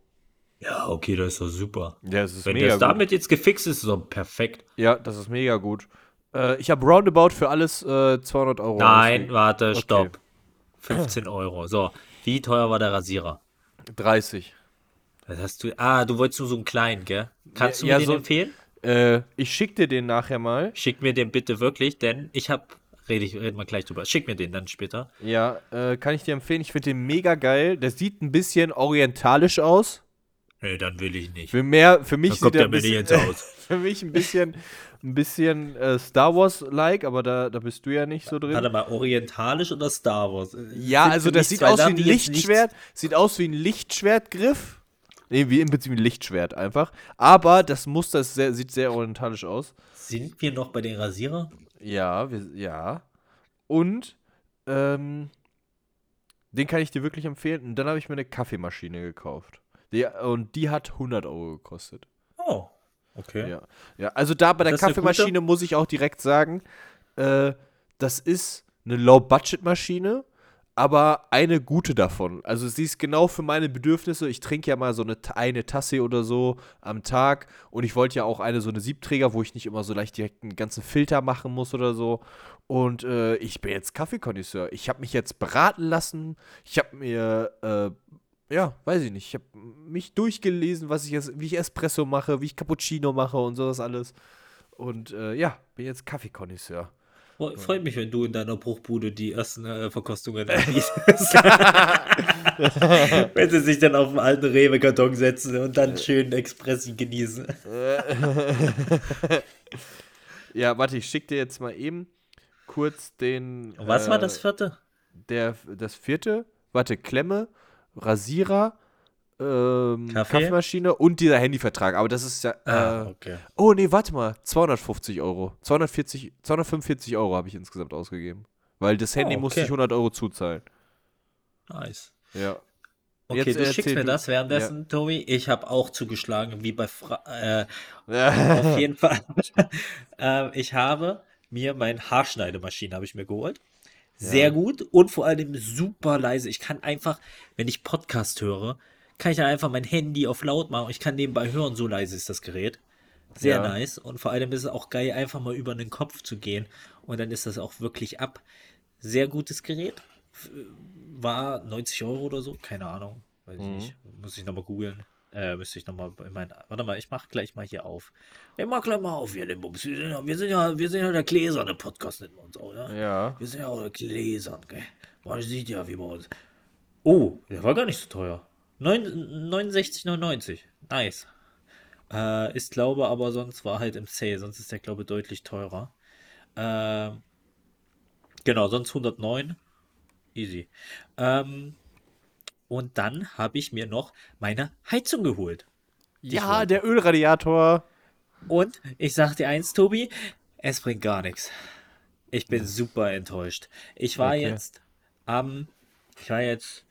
Ja, okay, das ist doch super. Ja, das ist Wenn mega das gut. damit jetzt gefixt ist, ist doch perfekt. Ja, das ist mega gut. Äh, ich habe roundabout für alles äh, 200 Euro. Nein, ausgegeben. warte, Okay. stopp. 15 Euro. So, wie teuer war der Rasierer? 30. Das hast du. Ah, du wolltest nur so einen kleinen, gell? Kannst Ja, du ja, mir den so- empfehlen? Äh, ich schicke dir den nachher mal. Schick mir den bitte wirklich, denn ich hab. Rede ich, reden wir gleich drüber. Schick mir den dann später. Ja, äh, kann ich dir empfehlen. Ich finde den mega geil. Der sieht ein bisschen orientalisch aus. Nee, dann will ich nicht. Für mehr, für mich sieht er der bisschen, für mich ein bisschen, ein bisschen äh, Star Wars-like, aber da, da bist du ja nicht so drin. Warte mal, orientalisch oder Star Wars? Ja, Sind also das sieht aus wie ein Lichtschwert. Sieht aus wie ein Lichtschwertgriff. Nee, wie im Prinzip ein Lichtschwert einfach. Aber das Muster ist sehr, sieht sehr orientalisch aus. Sind wir noch bei den Rasierer? Ja, wir, ja. Und ähm, den kann ich dir wirklich empfehlen. Und dann habe ich mir eine Kaffeemaschine gekauft. Die, und die hat 100 Euro gekostet. Oh, okay. Ja. ja, also da bei der Das Kaffeemaschine muss ich auch direkt sagen, äh, das ist eine Low-Budget-Maschine, aber eine gute davon. Also sie ist genau für meine Bedürfnisse. Ich trinke ja mal so eine, eine Tasse oder so am Tag und ich wollte ja auch eine so eine Siebträger, wo ich nicht immer so leicht direkt einen ganzen Filter machen muss oder so. Und äh, ich bin jetzt Kaffeekonnoisseur. Ich habe mich jetzt beraten lassen. Ich habe mir äh, ja, weiß ich nicht. Ich habe mich durchgelesen, was ich jetzt, wie ich Espresso mache, wie ich Cappuccino mache und sowas alles. Und äh, ja, bin jetzt Kaffeekonnoisseur. Fre- Freut mich, wenn du in deiner Bruchbude die ersten äh, Verkostungen anbietest. wenn sie sich dann auf den alten Rewe-Karton setzen und dann schön Expressi genießen. Ja, warte, ich schicke dir jetzt mal eben kurz den. Was äh, war das vierte? Der, das vierte, warte, Klemme, Rasierer, ähm, Kaffee? Kaffeemaschine und dieser Handyvertrag. Aber das ist ja. Ah, Äh, okay. oh, nee, warte mal. 250 Euro. 240, 245 Euro habe ich insgesamt ausgegeben. Weil das Handy Oh, musste okay. ich 100 Euro zuzahlen. Nice. Ja. Okay, Jetzt du schickst mir du. das währenddessen, Tobi. Ich habe auch zugeschlagen, wie bei Fra äh, Ja. Auf jeden Fall. ähm, ich habe mir meine Haarschneidemaschine habe ich mir geholt. Sehr Ja. gut und vor allem super leise. Ich kann einfach, wenn ich Podcast höre, kann ich dann einfach mein Handy auf laut machen. Ich kann nebenbei hören, so leise ist das Gerät. Sehr Ja. nice. Und vor allem ist es auch geil, einfach mal über den Kopf zu gehen. Und dann ist das auch wirklich ab. Sehr gutes Gerät. War 90 Euro oder so. Keine Ahnung. Weiß ich Mhm. nicht. Muss ich nochmal googeln. Äh, müsste ich nochmal in mein. Warte mal, ich mach gleich mal hier auf. Ich mach gleich mal auf hier den Bums. Wir sind ja, wir sind ja, wir sind ja der gläserne Podcast wir uns auch, ja? Ja. Wir sind ja auch gläsern, gell? Man sieht ja, wie bei uns. Oh, der war gar nicht so teuer. Neun- 69,99. Nice. Äh, ist, glaube aber sonst war halt im Sale, sonst ist der, glaube deutlich teurer. Ähm, genau, sonst 109. Easy. Ähm, und dann habe ich mir noch meine Heizung geholt. Ja, der Ölradiator. Und ich sag dir eins, Tobi, es bringt gar nichts. Ich bin super enttäuscht. Ich war Okay. jetzt am, ich war jetzt,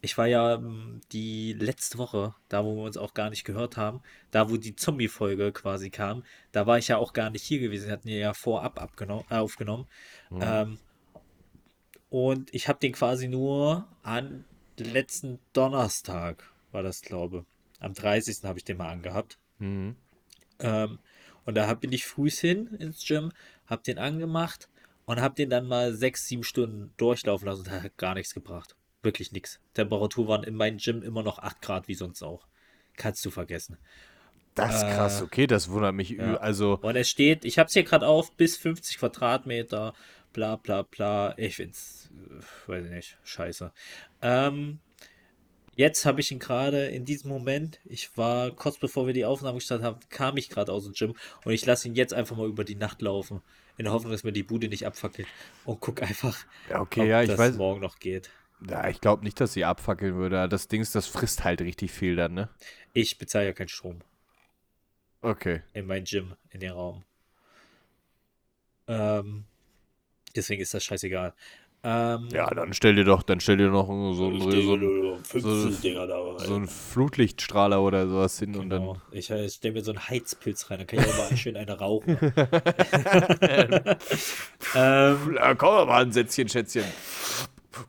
ich war ja ähm, die letzte Woche, da wo wir uns auch gar nicht gehört haben, da wo die Zombie-Folge quasi kam, da war ich ja auch gar nicht hier gewesen. Wir hatten ja vorab abgenommen, äh, aufgenommen. Ähm, und ich habe den quasi nur an letzten Donnerstag, war das glaube Am 30. habe ich den mal angehabt. Mhm. Ähm, und da bin ich früh hin ins Gym, hab den angemacht und hab den dann mal sechs, sieben Stunden durchlaufen lassen. Das hat gar nichts gebracht. Wirklich nichts. Temperatur waren in meinem Gym immer noch 8 Grad, wie sonst auch. Kannst du vergessen. Das ist krass, okay, das wundert mich. ja. Also, Und es steht, ich hab's hier gerade auf, bis 50 Quadratmeter, bla bla bla. Ich find's, äh, weiß ich nicht, scheiße. Ähm, jetzt habe ich ihn gerade in diesem Moment, ich war kurz bevor wir die Aufnahme gestartet haben, kam ich gerade aus dem Gym und ich lasse ihn jetzt einfach mal über die Nacht laufen. In der Hoffnung, dass mir die Bude nicht abfackelt. Und guck einfach, ja, okay, ob ja, ich das weiß. morgen noch geht. Ja, ich glaube nicht, dass sie abfackeln würde. Das Ding, ist, das frisst halt richtig viel dann, ne? Ich bezahle ja keinen Strom. Okay. in mein Gym, in den Raum. Ähm, deswegen ist das scheißegal. Ähm, Ja, dann stell dir doch, dann stell dir noch so, so, so, so, 15 Dinger da so einen Flutlichtstrahler oder sowas hin und Genau. dann. Ich äh, stelle mir so einen Heizpilz rein, dann kann ich auch mal schön eine rauchen. ähm, Ja, komm mal ein Sätzchen, Schätzchen.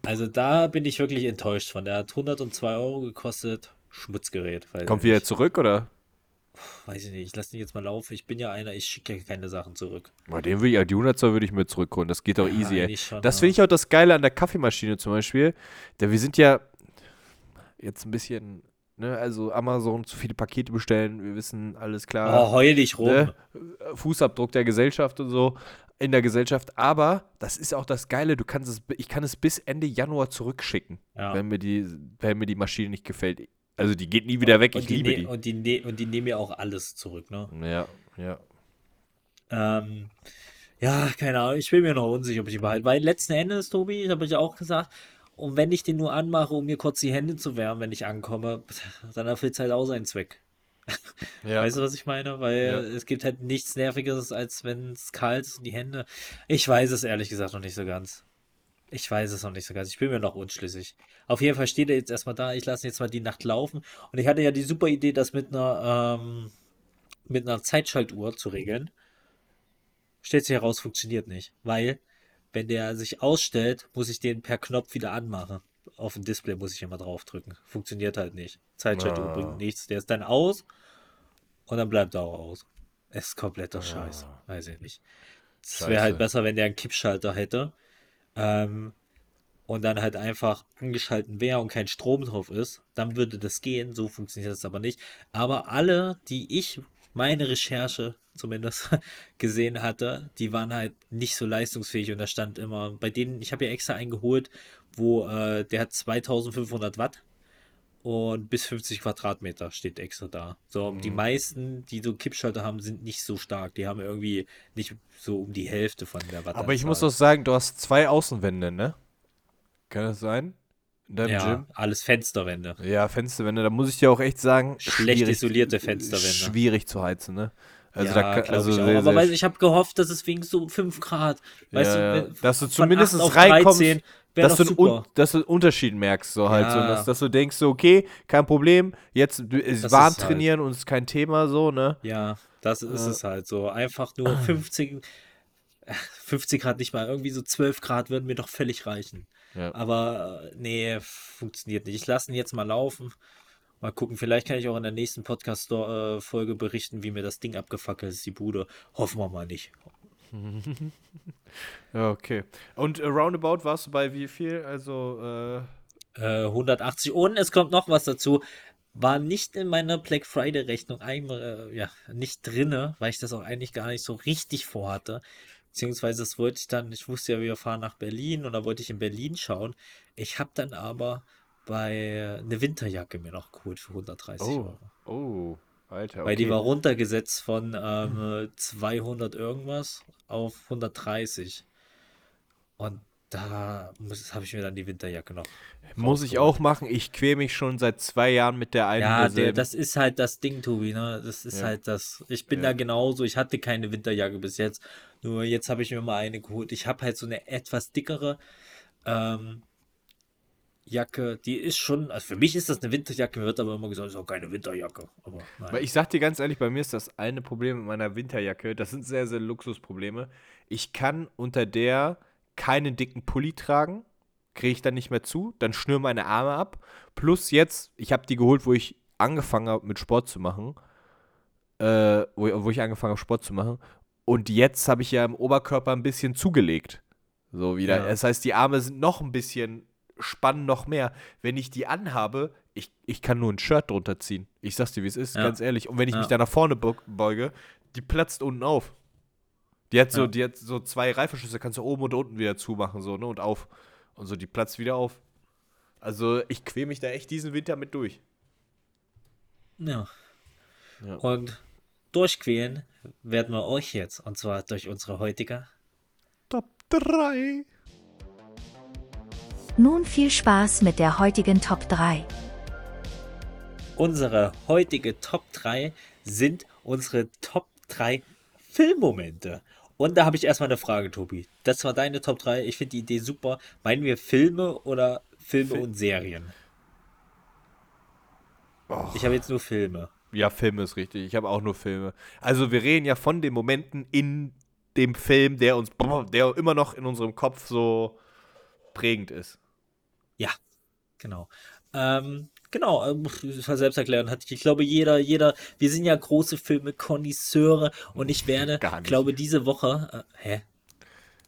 also da bin ich wirklich enttäuscht von. Der hat 102 Euro gekostet. Schmutzgerät. Kommt ich wieder zurück, oder? Weiß ich nicht. Ich lasse den jetzt mal laufen. Ich bin ja einer, ich schicke ja keine Sachen zurück. Bei dem würde ich, die 100 Zoll würde ich mir zurückholen. Das geht doch Ja, easy, ey. schon, Das finde ich auch das Geile an der Kaffeemaschine zum Beispiel. Denn wir sind ja jetzt ein bisschen, ne, also Amazon zu viele Pakete bestellen. Wir wissen, alles klar. Oh, heul dich rum. ne? Fußabdruck der Gesellschaft und so in der Gesellschaft. Aber das ist auch das Geile, du kannst es, ich kann es bis Ende Januar zurückschicken, Ja. wenn, mir die, wenn mir die Maschine nicht gefällt. Also die geht nie wieder weg, Und ich die, liebe ne- die. Und die, ne- und die nehmen ja auch alles zurück, ne? Ja, ja. Ähm, ja, keine Ahnung, ich bin mir noch unsicher, ob ich die behalte. Weil letzten Endes, Tobi, habe ich auch gesagt, und wenn ich den nur anmache, um mir kurz die Hände zu wärmen, wenn ich ankomme, dann erfüllt es halt auch seinen Zweck. ja. Weißt du, was ich meine? Weil Ja. es gibt halt nichts Nervigeres, als wenn es kalt ist und die Hände. Ich weiß es ehrlich gesagt noch nicht so ganz. Ich weiß es noch nicht so ganz. Ich bin mir noch unschlüssig. Auf jeden Fall steht er jetzt erstmal da. Ich lasse jetzt mal die Nacht laufen. Und ich hatte ja die super Idee, das mit einer, ähm, mit einer Zeitschaltuhr zu regeln. Stellt sich heraus, funktioniert nicht. Weil, wenn der sich ausstellt, muss ich den per Knopf wieder anmachen. Auf dem Display muss ich immer draufdrücken. Funktioniert halt nicht. Zeitschaltuhr Ah. bringt nichts. Der ist dann aus und dann bleibt er auch aus. Es ist kompletter Scheiß. Weiß ich nicht. Es wäre halt besser, wenn der einen Kippschalter hätte. Ähm, und dann halt einfach angeschalten wäre und kein Strom drauf ist, dann würde das gehen. So funktioniert das aber nicht. Aber alle, die ich, meine Recherche zumindest gesehen hatte, die waren halt nicht so leistungsfähig und da stand immer, bei denen, ich habe ja extra einen geholt, wo äh, der hat 2500 Watt und bis 50 Quadratmeter steht extra da. So, die Mhm. meisten, die so Kippschalter haben, sind nicht so stark. Die haben irgendwie nicht so um die Hälfte von der Watt. Aber ich muss doch sagen, du hast zwei Außenwände, ne? Kann das sein? In deinem ja, Gym? alles Fensterwände. Ja, Fensterwände, da muss ich dir auch echt sagen, Schlecht isolierte Fensterwände. Schwierig zu heizen, ne? Also ja, da also ich auch. sehr, Aber sehr weißt, ich habe gehofft, dass es wenigstens so 5 Grad. Weißt Ja, ja. du, Dass du zumindest 8 auf reinkommst, 13 wär dass du, super. dass du einen Unterschied merkst, so halt, so, dass, dass du denkst, so, okay, kein Problem, jetzt ist warm ist halt- trainieren und ist kein Thema, so, ne? Ja, das ist Äh. es halt so. Einfach nur 15, 50 Grad nicht mal, irgendwie so 12 Grad würden mir doch völlig reichen. Ja. Aber äh, nee, funktioniert nicht. Ich lasse ihn jetzt mal laufen. Mal gucken, vielleicht kann ich auch in der nächsten Podcast-Folge berichten, wie mir das Ding abgefackelt ist, die Bude. Hoffen wir mal nicht. Ja, okay. Und äh, roundabout warst du bei wie viel? Also, äh, Äh, 180 und es kommt noch was dazu. War nicht in meiner Black Friday-Rechnung einmal, äh, ja, nicht drinne, weil ich das auch eigentlich gar nicht so richtig vorhatte. Beziehungsweise das wollte ich dann, ich wusste ja, wir fahren nach Berlin und da wollte ich in Berlin schauen. Ich habe dann aber bei eine Winterjacke mir noch geholt für 130 oh, Euro. oh, Alter. Weil die okay. war runtergesetzt von ähm, 200 irgendwas auf 130. Und da habe ich mir dann die Winterjacke noch. Muss ich auch machen. Ich quäle mich schon seit zwei Jahren mit der einen Ja, der, das ist halt das Ding, Tobi, ne? Das ist Ja. halt das. Ich bin Ja. da genauso. Ich hatte keine Winterjacke bis jetzt. Nur jetzt habe ich mir mal eine geholt. Ich habe halt so eine etwas dickere ähm, Jacke. Die ist schon, also für mich ist das eine Winterjacke. Wird aber immer gesagt, es ist auch keine Winterjacke. Aber Weil nein. ich sag dir ganz ehrlich, bei mir ist das eine Problem mit meiner Winterjacke. Das sind sehr, sehr Luxusprobleme. Ich kann unter der keinen dicken Pulli tragen. Kriege ich dann nicht mehr zu. Dann schnüren meine Arme ab. Plus jetzt, ich habe die geholt, wo ich angefangen habe mit Sport zu machen. Äh, wo, wo ich angefangen habe, Sport zu machen. Und jetzt habe ich ja im Oberkörper ein bisschen zugelegt. So wieder. Ja. Das heißt, die Arme sind noch ein bisschen, spannen noch mehr. Wenn ich die anhabe, ich, ich kann nur ein Shirt drunter ziehen. Ich sag's dir, wie es ist, Ja. ganz ehrlich. Und wenn ich Ja. mich da nach vorne beug- beuge, die platzt unten auf. Die hat so, Ja. die hat so zwei Reifenschlüsse, kannst du oben und unten wieder zumachen, so, ne? Und auf. Und so, die platzt wieder auf. Also, ich quäl mich da echt diesen Winter mit durch. Ja. Ja. Und durchquälen werden wir euch jetzt. Und zwar durch unsere heutige. Top 3. Nun viel Spaß mit der heutigen Top 3. Unsere heutige Top 3 sind unsere Top 3 Filmmomente. Und da habe ich erstmal eine Frage, Tobi. Das war deine Top 3. Ich finde die Idee super. Meinen wir Filme oder Filme Fil- und Serien? Och. Ich habe jetzt nur Filme. Ja, Filme ist richtig. Ich habe auch nur Filme. Also, wir reden ja von den Momenten in dem Film, der uns, der immer noch in unserem Kopf so prägend ist. Ja, genau. Ähm, genau, ähm, das war selbsterklärend. Hat- Ich glaube, jeder, jeder, wir sind ja große Filme-Konnoisseure und ich werde, glaube, diese Woche, äh, hä?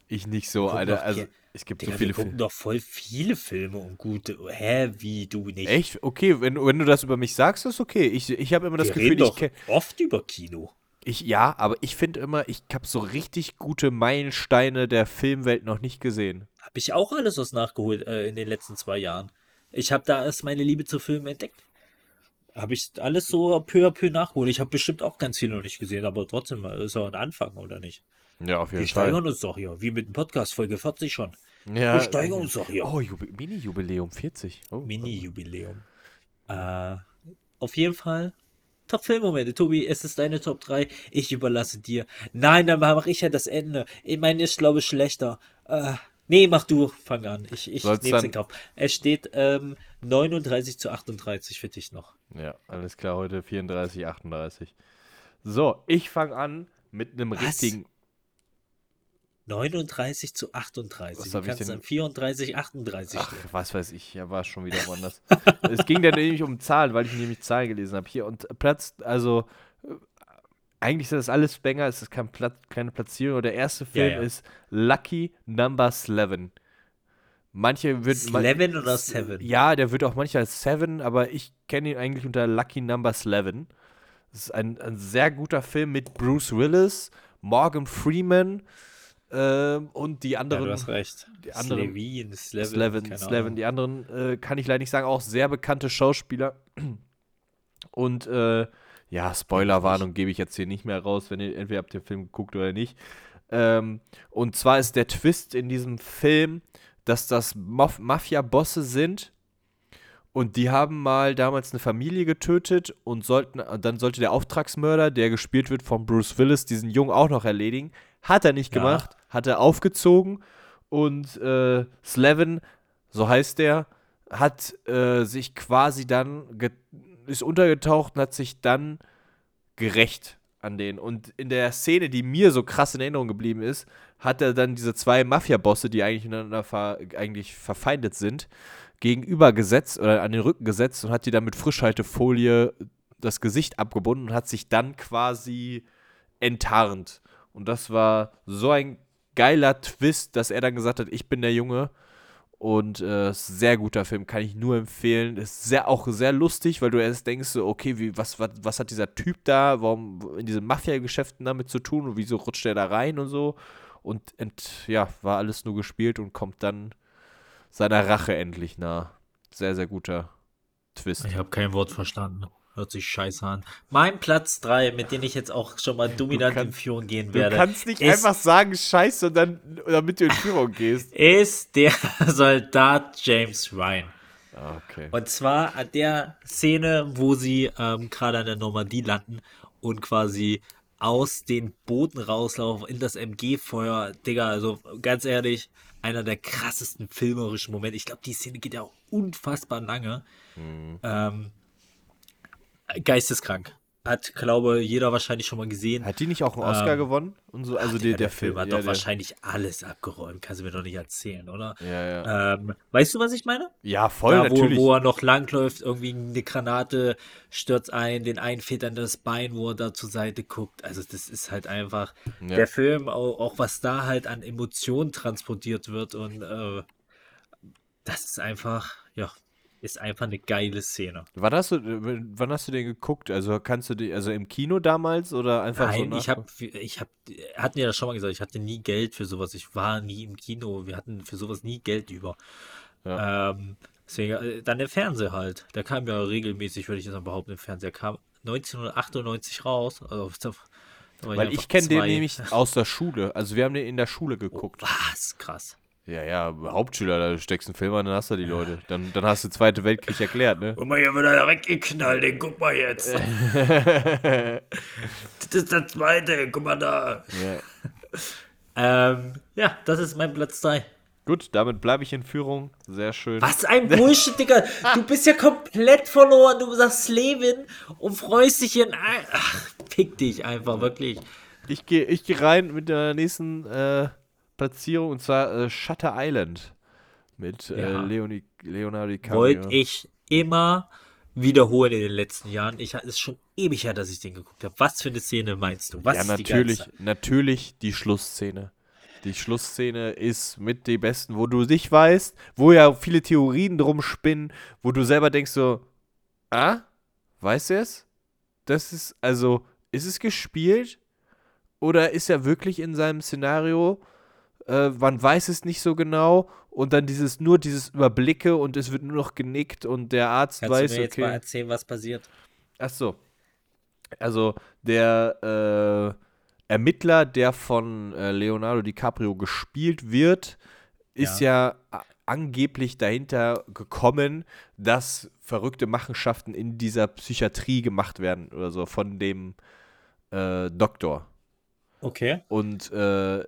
Ich nicht so, Alter. doch Also, es gibt Digga, so wir viele gucken Filme. doch voll viele Filme und gute. Hä, wie du nicht? Echt? Okay, wenn, du- wenn du das über mich sagst, ist okay. Ich, ich habe immer das wir Gefühl, reden ich kenne. oft über Kino. Ich, ja, aber ich finde immer, ich habe so richtig gute Meilensteine der Filmwelt noch nicht gesehen. Habe ich auch alles was nachgeholt äh, in den letzten zwei Jahren. Ich habe da erst meine Liebe zu Filmen entdeckt. Habe ich alles so peu à peu nachgeholt. Ich habe bestimmt auch ganz viel noch nicht gesehen, aber trotzdem äh, ist auch ein Anfang, oder nicht? Ja, auf Wir steigern uns doch hier, wie mit dem Podcast, Folge 40 schon. Ja, Wir steigern uns doch hier. Oh, Jubi Mini-Jubiläum 40. Oh. Mini-Jubiläum. Äh, auf jeden Fall Top-Filmmomente. Tobi, es ist deine Top 3. Ich überlasse dir. Nein, dann mache ich ja das Ende. Ich meine, ist, glaube ich, schlechter. Äh, nee, mach du. Fang an. Ich, ich nehme es in Kauf. Es steht ähm, 39 zu 38 für dich noch. Ja, alles klar, heute 34, 38. So, ich fange an mit einem Was? richtigen. 39 zu 38. Was Du kannst denn- dann 34, 38 Ach, stehen. was weiß ich, ja, war schon wieder woanders. es ging dann nämlich um Zahlen, weil ich nämlich Zahlen gelesen habe. Hier und Platz, also äh, eigentlich sind das alles Banger, es ist kein Platz, keine Platzierung. Der erste Film ja. ist Lucky Number 11. Manche würden. Seven oder Seven? Ja, der wird auch manchmal als Seven, aber ich kenne ihn eigentlich unter Lucky Number 11. Das ist ein, ein sehr guter Film mit Bruce Willis, Morgan Freeman ähm, und die Ja, anderen. du hast recht. die anderen- Slevin, Slevin, Slevin, Slevin. Die anderen äh, kann ich leider nicht sagen, auch sehr bekannte Schauspieler. Und äh, ja, Spoilerwarnung gebe ich jetzt hier nicht mehr raus, wenn ihr entweder habt den Film geguckt oder nicht. Ähm, und zwar ist der Twist in diesem Film, dass das Maf Mafia-Bosse sind und die haben mal damals eine Familie getötet und sollten, dann sollte der Auftragsmörder, der gespielt wird von Bruce Willis, diesen Jungen auch noch erledigen. Hat er nicht Ja. gemacht, hat er aufgezogen und äh, Slevin, so heißt der, hat äh, sich quasi dann, ist untergetaucht und hat sich dann gerecht an den. Und in der Szene, die mir so krass in Erinnerung geblieben ist, hat er dann diese zwei Mafia-Bosse, die eigentlich miteinander ver eigentlich verfeindet sind, gegenüber gesetzt oder an den Rücken gesetzt und hat die dann mit Frischhaltefolie das Gesicht abgebunden und hat sich dann quasi enttarnt. Und das war so ein geiler Twist, dass er dann gesagt hat, ich bin der Junge. Und äh, sehr guter Film, kann ich nur empfehlen. Ist sehr, auch sehr lustig, weil du erst denkst, okay, wie, was, was, was hat dieser Typ da, warum in diesen Mafia-Geschäften damit zu tun und wieso rutscht er da rein und so. Und ent, ja, war alles nur gespielt und kommt dann seiner Rache endlich nah. Sehr, sehr guter Twist. Ich habe kein Wort verstanden. Hört sich scheiße an. Mein Platz 3, mit dem ich jetzt auch schon mal dominant kannst- in Führung gehen Du werde, kannst nicht ist, einfach sagen, scheiße, und dann, damit du in Führung gehst. ist der Soldat James Ryan. Ah, okay. Und zwar an der Szene, wo sie ähm, gerade an der Normandie landen und quasi aus den Booten rauslaufen in das MG-Feuer. Digga, also ganz ehrlich, einer der krassesten filmerischen Momente. Ich glaube, die Szene geht ja auch unfassbar lange. Ähm, geisteskrank. Hat, glaube jeder wahrscheinlich schon mal gesehen. Hat die nicht auch einen Oscar Ähm, gewonnen? Und so, also Ach, der, Digga, der, Film hat ja, doch der, wahrscheinlich alles abgeräumt. Kannst du mir doch nicht erzählen, oder? Ja, ja. Ähm, weißt du, was ich meine? ja, voll, da, wo, natürlich. wo er noch langläuft, irgendwie eine Granate stürzt ein, den einen fehlt dann das Bein, wo er da zur Seite guckt. Also das ist halt einfach Ja. der Film, auch, auch was da halt an Emotionen transportiert wird und äh, das ist einfach, ja, ist einfach eine geile Szene. Wann hast du, äh, wann hast du den geguckt? Also kannst du die, also im Kino damals oder einfach so Nein, nach? ich habe, ich habe, hatten ja das schon mal gesagt, ich hatte nie Geld für sowas. Ich war nie im Kino. Wir hatten für sowas nie Geld über. Ähm, deswegen, äh, dann der Fernseher halt. Der kam ja regelmäßig, würde ich jetzt mal behaupten, im Fernseher kam 1998 raus. Also, Weil einfach ich kenne den nämlich aus der Schule. Also wir haben den in der Schule geguckt. Was? Krass. Ja, ja, Hauptschüler, da steckst du einen Film an, dann hast du die Leute. Dann, dann hast du Zweite Weltkrieg erklärt, ne? Guck mal, hier wird er weggeknallt, den guck mal jetzt. das ist der zweite, guck mal da. Ja. Ähm, ja, das ist mein Platz 3. Gut, damit bleibe ich in Führung. Sehr schön. Was ein Bullshit, Digga. Du bist ja komplett verloren. Du sagst Levin und freust dich in. Ach, fick dich einfach, wirklich. Ich gehe ich geh rein mit der nächsten äh, Platzierung und zwar äh, Shutter Island mit äh, Ja. Leonardo DiCaprio. Wollte ich immer wiederholen in den letzten Jahren. Ich, es ist schon ewig her, dass ich den geguckt habe. Was für eine Szene meinst du? Was ja, natürlich, die natürlich die Schlussszene. Die Schlussszene ist mit die besten, wo du nicht weißt, wo ja viele Theorien drum spinnen, wo du selber denkst so, ah, weißt du es? Das ist, also, ist es gespielt? Oder ist er wirklich in seinem Szenario? Äh, man weiß es nicht so genau. Und dann dieses, nur dieses Überblicke und es wird nur noch genickt und der Arzt Kannst weiß, du mir jetzt okay. mal erzählen, was passiert? Ach so. Also der äh, Ermittler, der von äh, Leonardo DiCaprio gespielt wird, ist ja, a- angeblich dahinter gekommen, dass verrückte Machenschaften in dieser Psychiatrie gemacht werden oder so von dem äh, Doktor. Okay. Und äh,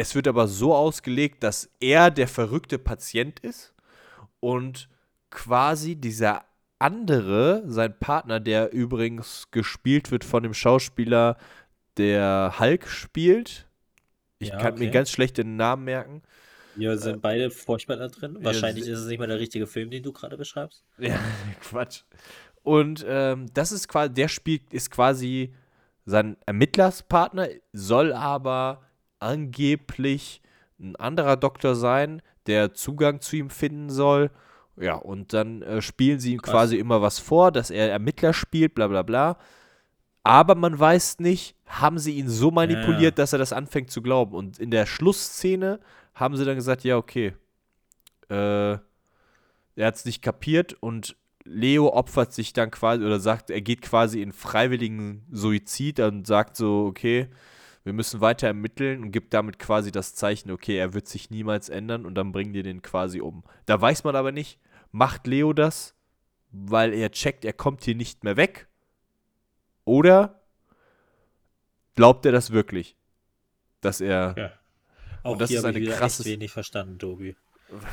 es wird aber so ausgelegt, dass er der verrückte Patient ist und quasi dieser andere, sein Partner, der übrigens gespielt wird von dem Schauspieler, der Hulk spielt. Ich Ja, kann mir ganz schlecht den Namen merken. Wir sind beide furchtbar da drin. Wahrscheinlich sie- ist es nicht mal der richtige Film, den du gerade beschreibst. Ja, Quatsch. Und ähm, das ist quasi, der spielt, ist quasi sein Ermittlerspartner, soll aber angeblich ein anderer Doktor sein, der Zugang zu ihm finden soll. Ja, und dann äh, spielen sie ihm Krass. quasi immer was vor, dass er Ermittler spielt, bla bla bla. Aber man weiß nicht, haben sie ihn so manipuliert, dass er das anfängt zu glauben. Und in der Schlussszene haben sie dann gesagt, ja, okay. Äh, er hat es nicht kapiert und Leo opfert sich dann quasi oder sagt, er geht quasi in freiwilligen Suizid und sagt so, okay, wir müssen weiter ermitteln und gibt damit quasi das Zeichen, okay, er wird sich niemals ändern und dann bringen die den quasi um. Da weiß man aber nicht, macht Leo das, weil er checkt, er kommt hier nicht mehr weg? Oder glaubt er das wirklich? Dass er. Ja. Auch das hier ist ich eine wieder krasse- echt wenig verstanden, Tobi.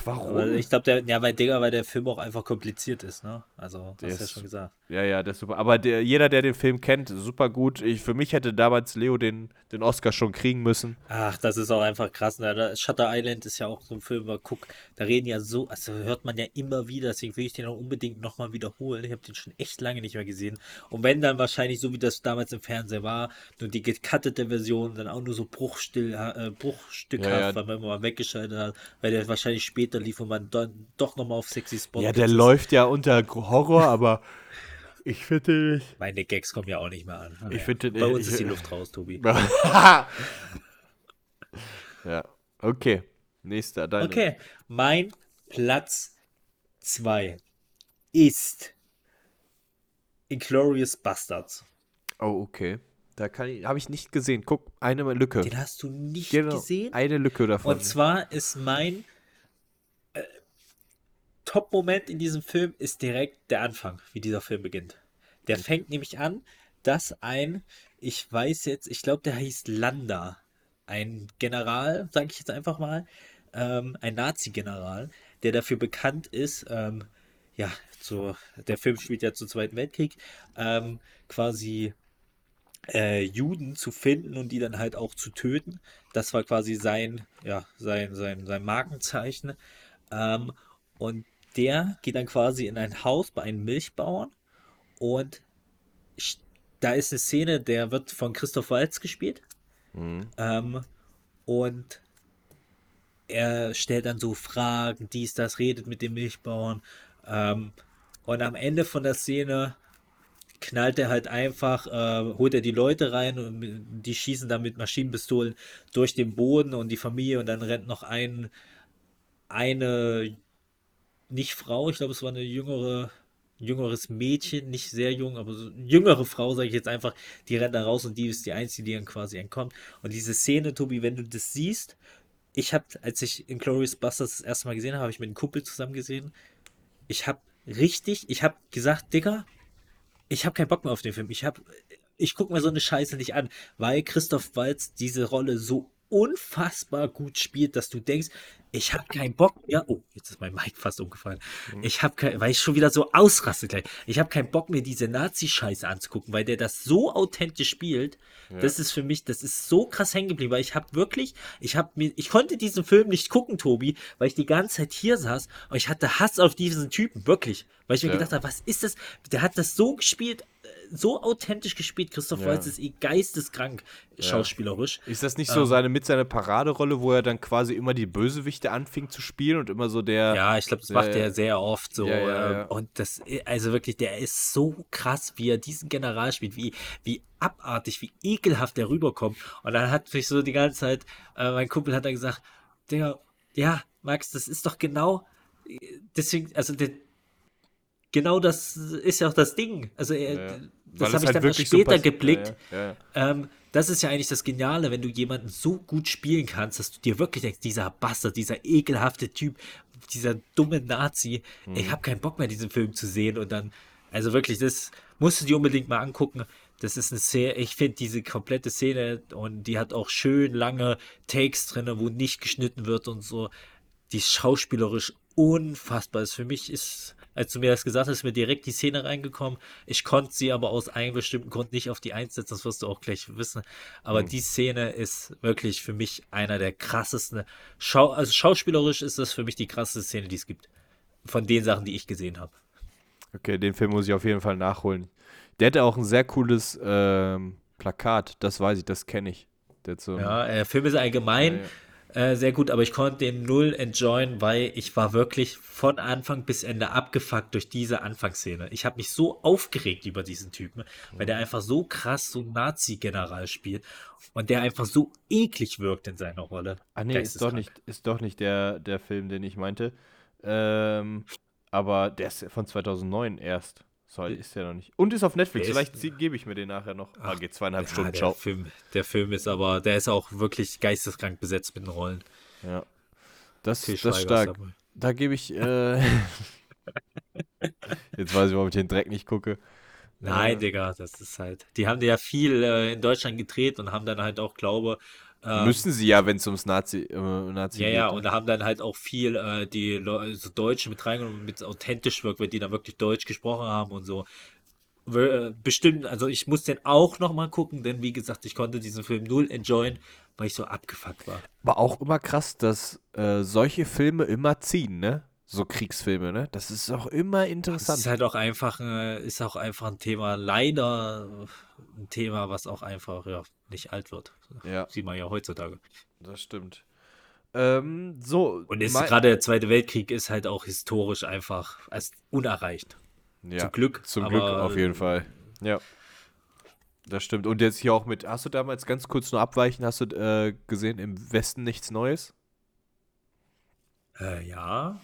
Warum? Ich glaube, der, ja, weil, Digga, weil der Film auch einfach kompliziert ist, ne? Also, Der hast du ja schon gesagt. Ja, ja, das ist super. Aber der, jeder, der den Film kennt, super gut. Ich, für mich hätte damals Leo den, den Oscar schon kriegen müssen. Ach, das ist auch einfach krass. Ne? Shutter Island ist ja auch so ein Film, aber guck, da reden ja so, also hört man ja immer wieder, deswegen will ich den auch unbedingt nochmal wiederholen. Ich habe den schon echt lange nicht mehr gesehen. Und wenn dann wahrscheinlich so, wie das damals im Fernsehen war, nur die gecuttete Version, dann auch nur so bruchstill, äh, bruchstückhaft, Ja, ja. weil man mal weggeschaltet hat, weil der wahrscheinlich später lief und man dann doch nochmal auf Sexy Spot Ja, der läuft ja unter Horror, aber ich finde. Meine Gags kommen ja auch nicht mehr an. Ich finde den- Bei uns ich- ist die Luft raus, Tobi. ja, okay. Nächster, deine. Okay, mein Platz 2 ist Inglorious Bastards. Oh, okay. Da kann ich, habe ich nicht gesehen. Guck, eine Lücke. Den hast du nicht Genau, gesehen? eine Lücke davon. Und zwar ist mein Top-Moment in diesem Film ist direkt der Anfang, wie dieser Film beginnt. Der fängt nämlich an, dass ein, ich weiß jetzt, ich glaube, der heißt Landa, ein General, sage ich jetzt einfach mal, ähm, ein Nazi-General, der dafür bekannt ist, ähm, ja, so, der Film spielt ja zum Zweiten Weltkrieg, ähm, quasi äh, Juden zu finden und die dann halt auch zu töten. Das war quasi sein, ja, sein, sein, sein Markenzeichen. Ähm, und der geht dann quasi in ein Haus bei einem Milchbauern und da ist eine Szene, der wird von Christoph Waltz gespielt. Mhm. Ähm, und er stellt dann so Fragen, dies, das, redet mit dem Milchbauern. Ähm, und am Ende von der Szene knallt er halt einfach, äh, holt er die Leute rein und die schießen dann mit Maschinenpistolen durch den Boden und die Familie und dann rennt noch ein, eine, nicht Frau, ich glaube es war eine jüngere, jüngeres Mädchen, nicht sehr jung, aber so eine jüngere Frau, sage ich jetzt einfach, die rennt da raus und die ist die Einzige, die dann quasi entkommt. Und diese Szene, Tobi, wenn du das siehst, ich habe, als ich Inglourious Basterds das erste Mal gesehen habe, habe ich mit einem Kumpel zusammen gesehen. Ich habe richtig, ich habe gesagt, Digga, ich habe keinen Bock mehr auf den Film. Ich habe, ich gucke mir so eine Scheiße nicht an, weil Christoph Waltz diese Rolle so unfassbar gut spielt, dass du denkst, ich habe keinen Bock mehr. Oh, jetzt ist mein Mic fast umgefallen. Ich habe kein, weil ich schon wieder so ausraste gleich. Ich habe keinen Bock mehr diese Nazi-Scheiße anzugucken, weil der das so authentisch spielt. Das ist für mich, das ist so krass hängen geblieben, weil ich habe wirklich, ich habe mir, ich konnte diesen Film nicht gucken, Tobi, weil ich die ganze Zeit hier saß und ich hatte Hass auf diesen Typen, wirklich, weil ich mir Ja. gedacht habe, was ist das? Der hat das so gespielt, so authentisch gespielt. Christoph Ja. Waltz ist eh geisteskrank schauspielerisch. Ist das nicht so Ähm. seine mit seiner Paraderolle, wo er dann quasi immer die Bösewichte anfing zu spielen und immer so der. Ja, ich glaube, das macht er sehr oft so. Ja, ähm, ja. Und das, also wirklich, der ist so krass, wie er diesen General spielt, wie, wie abartig, wie ekelhaft der rüberkommt. Und dann hat mich so die ganze Zeit, äh, mein Kumpel hat dann gesagt, der, ja, Max, das ist doch genau, äh, deswegen, also der, genau das ist ja auch das Ding. Also er, Ja, das habe ich halt dann erst so später passi- geblickt. Ähm, das ist ja eigentlich das Geniale, wenn du jemanden so gut spielen kannst, dass du dir wirklich denkst, dieser Bastard, dieser ekelhafte Typ, dieser dumme Nazi, ich habe keinen Bock mehr, diesen Film zu sehen. Und dann, also wirklich, das musst du dir unbedingt mal angucken. Das ist eine Szene, ich finde diese komplette Szene und die hat auch schön lange Takes drin, wo nicht geschnitten wird und so. Die ist schauspielerisch unfassbar. ist. Für mich ist, als du mir das gesagt hast, ist mir direkt die Szene reingekommen. Ich konnte sie aber aus einem bestimmten Grund nicht auf die Eins setzen, das wirst du auch gleich wissen. Aber die Szene ist wirklich für mich einer der krassesten. Schau also schauspielerisch ist das für mich die krasseste Szene, die es gibt. Von den Sachen, die ich gesehen habe. Okay, den Film muss ich auf jeden Fall nachholen. Der hatte auch ein sehr cooles ähm, Plakat, das weiß ich, das kenne ich. So, Ja, der Film ist allgemein Äh, sehr gut, aber ich konnte den null enjoyen, weil ich war wirklich von Anfang bis Ende abgefuckt durch diese Anfangsszene. Ich habe mich so aufgeregt über diesen Typen, weil der einfach so krass so Nazi-General spielt und der einfach so eklig wirkt in seiner Rolle. Ah nee, ist doch nicht, ist doch nicht der, der Film, den ich meinte. Ähm, aber der ist von 2009 erst. So alt ist der noch nicht. Und ist auf Netflix. Der Vielleicht gebe ich mir den nachher noch. Ah, geht zweieinhalb Ja, Stunden. der Ciao. Film, der Film ist aber, der ist auch wirklich geisteskrank besetzt mit den Rollen. Ja. Das, das ist stark. dabei. Da gebe ich. Äh, Jetzt weiß ich, warum ich den Dreck nicht gucke. Nein, Äh, Digga, das ist halt. Die haben ja viel äh, in Deutschland gedreht und haben dann halt auch, glaube, Ähm, Müssen sie ja, wenn es ums Nazi, äh, Nazi Ja, geht. ja, und da haben dann halt auch viel äh, die Leu- so Deutsche mit reingenommen, mit authentisch wirkt, wenn die dann wirklich Deutsch gesprochen haben und so. Äh, Bestimmt, also ich muss den auch nochmal gucken, denn wie gesagt, ich konnte diesen Film null enjoyen, weil ich so abgefuckt war. Aber auch immer krass, dass äh, solche Filme immer ziehen, ne? So Kriegsfilme, ne? Das ist auch immer Das interessant. ist halt auch einfach, äh, ist auch einfach ein Thema, leider ein Thema, was auch einfach ja, nicht alt wird. Ja. Sieht man ja heutzutage. Das stimmt. Ähm, so. Und gerade der Zweite Weltkrieg ist halt auch historisch einfach als unerreicht. ja, zum Glück, Zum Glück auf jeden Fall. Ja. Das stimmt. Und jetzt hier auch mit, hast du damals ganz kurz nur abweichen, hast du äh, gesehen, im Westen nichts Neues? Äh, ja.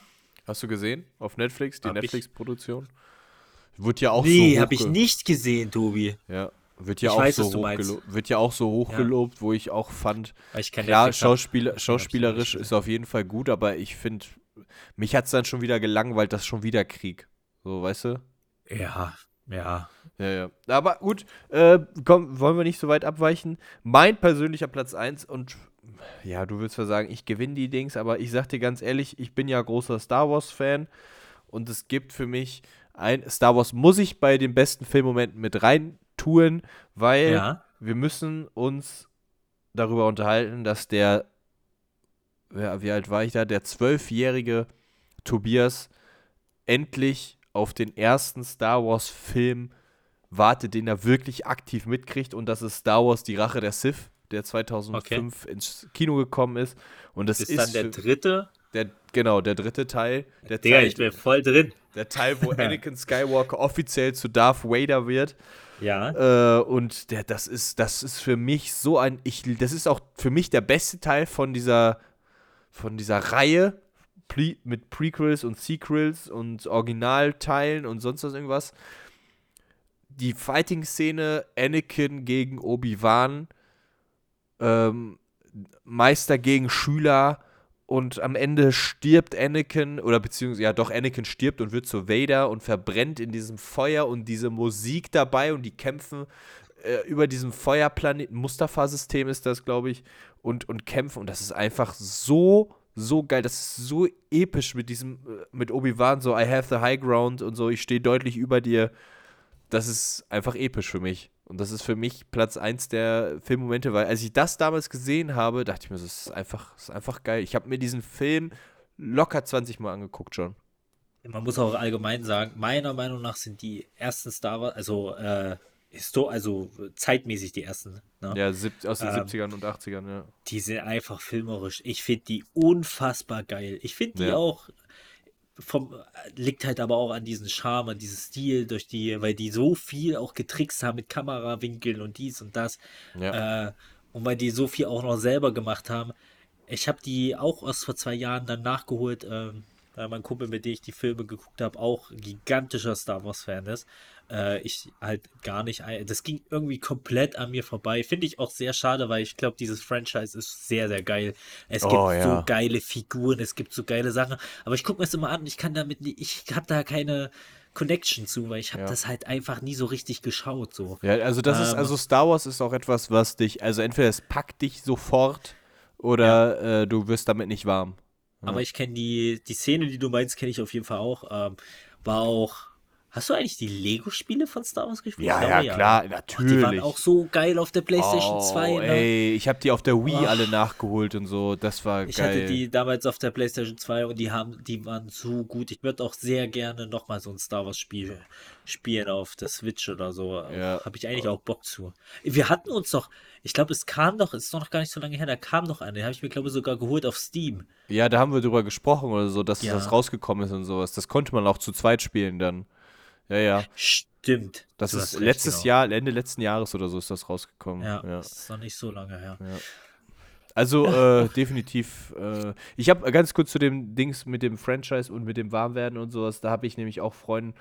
Hast du gesehen? Auf Netflix, die Hab ich. Netflix-Produktion? Wird ja auch nee, so habe ich hochge- nicht gesehen, Tobi. Ja, wird ja Ich auch weiß, so hochgelobt, wird ja auch so hochgelobt, wo ich auch fand, ich klar. Schauspieler, schauspielerisch ist auf jeden Fall gut, aber ich finde, mich hat es dann schon wieder gelangweilt, das schon wieder Krieg. So, weißt du? Ja, ja. Ja, ja. Aber gut, äh, komm, wollen wir nicht so weit abweichen. Mein persönlicher Platz 1 und ja, du würdest zwar sagen, ich gewinne die Dings, aber ich sag dir ganz ehrlich, ich bin ja großer Star Wars-Fan und es gibt für mich ein Star Wars muss ich bei den besten Filmmomenten mit rein tun, weil Ja. wir müssen uns darüber unterhalten, dass der, wie alt war ich da, der zwölfjährige Tobias endlich auf den ersten Star Wars-Film wartet, den er wirklich aktiv mitkriegt und das ist Star Wars Die Rache der Sith, der 2005 ins Kino gekommen ist und das Ist, ist, dann der dritte. der genau der dritte Teil, der Digga, ich bin voll drin. Der Teil, wo Anakin Skywalker offiziell zu Darth Vader wird Ja. äh, und der, das ist, das ist für mich so ein, ich, das ist auch für mich der beste Teil von dieser, von dieser Reihe Pre mit Prequels und Sequels und Originalteilen und sonst was irgendwas. Die Fighting-Szene Anakin gegen Obi-Wan, ähm, Meister gegen Schüler und am Ende stirbt Anakin oder beziehungsweise ja doch Anakin stirbt und wird zu Vader und verbrennt in diesem Feuer und diese Musik dabei und die kämpfen äh, über diesem Feuerplaneten Mustafa-System ist das glaube ich und und kämpfen und das ist einfach so so geil das ist so episch mit diesem äh, mit Obi-Wan so I have the high ground und so ich stehe deutlich über dir das ist einfach episch für mich. Und das ist für mich Platz 1 der Filmmomente, weil als ich das damals gesehen habe, dachte ich mir, das ist einfach, das ist einfach geil. Ich habe mir diesen Film locker 20 Mal angeguckt schon. Man muss auch allgemein sagen, meiner Meinung nach sind die ersten Star Wars, also, äh, also zeitmäßig die ersten, ne? Ja, aus den Ähm, 70ern und 80ern, ja. Die sind einfach filmerisch. Ich finde die unfassbar geil. Ich finde die Ja. auch vom liegt halt aber auch an diesem Charme, an diesem Stil, durch die, weil die so viel auch getrickst haben mit Kamerawinkeln und dies und das. Ja. Äh, und weil die so viel auch noch selber gemacht haben. Ich habe die auch erst vor zwei Jahren dann nachgeholt, ähm, weil mein Kumpel, mit dem ich die Filme geguckt habe, auch gigantischer Star Wars-Fan ist. Äh, ich halt gar nicht. ein- Das ging irgendwie komplett an mir vorbei. Finde ich auch sehr schade, weil ich glaube, dieses Franchise ist sehr, sehr geil. Es gibt Oh, ja. so geile Figuren, es gibt so geile Sachen. Aber ich gucke mir das immer an, ich kann damit nicht, ich habe da keine Connection zu, weil ich habe Ja. das halt einfach nie so richtig geschaut. So. Ja, also das ist, Ähm, also Star Wars ist auch etwas, was dich, also entweder es packt dich sofort oder äh, du wirst damit nicht warm. Aber ich kenne die, die Szene, die du meinst, kenne ich auf jeden Fall auch. Ähm, war auch. Hast du eigentlich die Lego-Spiele von Star Wars gespielt? Ja, Ich ja, glaube, klar, ne? natürlich. Oh, die waren auch so geil auf der PlayStation 2. Oh, Ne? ey, ich habe die auf der Wii Oh. alle nachgeholt und so, das war Ich geil. hatte die damals auf der PlayStation 2 und die haben, die waren so gut. Ich würde auch sehr gerne nochmal so ein Star Wars Spiel spielen auf der Switch oder so. Ja. Habe ich eigentlich auch Bock zu. Wir hatten uns doch, ich glaube, es kam doch, es ist noch gar nicht so lange her, da kam noch eine, den habe ich mir, glaube ich, sogar geholt auf Steam. Ja, da haben wir drüber gesprochen oder so, dass Ja. das rausgekommen ist und sowas. Das konnte man auch zu zweit spielen dann. Ja, ja. Stimmt. Das Du ist hast recht, letztes genau. Jahr, Ende letzten Jahres oder so ist das rausgekommen. Ja, ja. das ist noch nicht so lange her. Also äh, definitiv. Äh, ich habe ganz kurz zu dem Dings mit dem Franchise und mit dem Warmwerden und sowas. Da habe ich nämlich auch Freunden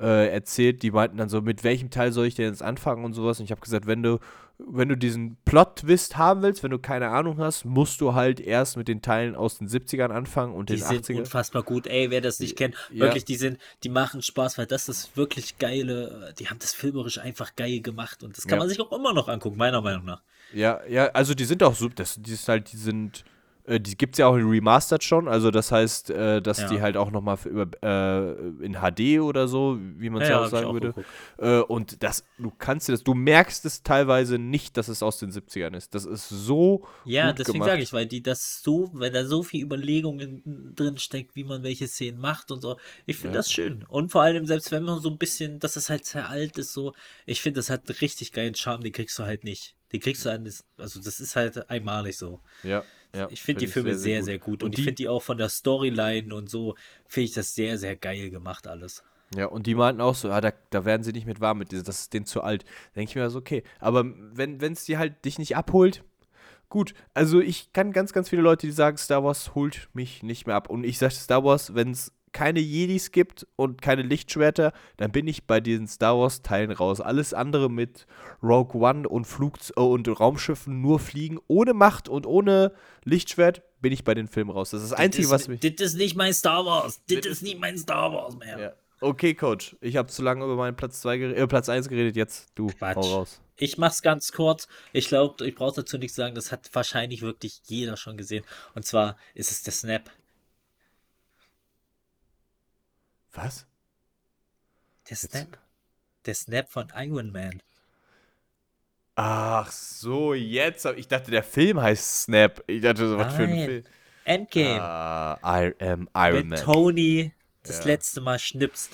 äh, erzählt, die meinten dann so, mit welchem Teil soll ich denn jetzt anfangen und sowas. Und ich habe gesagt, wenn du, wenn du diesen Plot-Twist haben willst, wenn du keine Ahnung hast, musst du halt erst mit den Teilen aus den 70ern anfangen und Die den sind 80ern. unfassbar gut. Ey, wer das nicht kennt, Ja. wirklich, die sind, die machen Spaß, weil das ist wirklich geile, die haben das filmerisch einfach geil gemacht und das kann Ja. man sich auch immer noch angucken, meiner Meinung nach. Ja, ja, also die sind auch so, das, die ist halt, die sind, äh, die gibt's ja auch in Remastered schon, also das heißt, äh, dass Ja. die halt auch nochmal äh, in HD oder so, wie man es ja, Ja, auch sagen auch würde. Äh, und das, du kannst dir das, du merkst es teilweise nicht, dass es aus den 70ern ist. Das ist so Ja, deswegen sage ich, weil die das so, weil da so viel Überlegungen drin steckt, wie man welche Szenen macht und so. Ich finde das schön. Und vor allem, selbst wenn man so ein bisschen, dass es halt sehr alt ist, so, ich finde, das hat richtig geilen Charme, den kriegst du halt nicht. Den kriegst du halt, also das ist halt einmalig so. Ja, ja. Ich finde die find Filme sehr, sehr gut. Und, ich die- finde die auch von der Storyline und so, finde ich das sehr, sehr geil gemacht alles. Ja, und die meinten auch so, ah, da, da werden sie nicht mit warm mit, das ist denen zu alt. denke ich mir so, okay. Aber wenn es dir halt dich nicht abholt, gut. Also ich kann ganz, ganz viele Leute, die sagen, Star Wars holt mich nicht mehr ab. Und ich sage Star Wars, wenn es keine Jedis gibt und keine Lichtschwerter, dann bin ich bei diesen Star Wars Teilen raus. Alles andere mit Rogue One und Flug äh, und Raumschiffen nur fliegen ohne Macht und ohne Lichtschwert bin ich bei den Filmen raus. Das ist das Einzige, das, was mich Das ist nicht mein Star Wars. Das ist nicht mein Star Wars mehr. Ja. Okay, Coach. Ich habe zu lange über meinen Platz 2 äh, Platz 1 geredet, jetzt du Quatsch. hau raus. Ich mach's ganz kurz. Ich glaube, ich brauche dazu nichts sagen. Das hat wahrscheinlich wirklich jeder schon gesehen. Und zwar ist es der Snap. Was? Der Snap. Der Snap von Iron Man. Ach so, jetzt ich dachte, der Film heißt Snap. Ich dachte, so was für ein. Film. Endgame. Ah, I am Iron wenn Man. Tony das Ja. letzte Mal schnipst.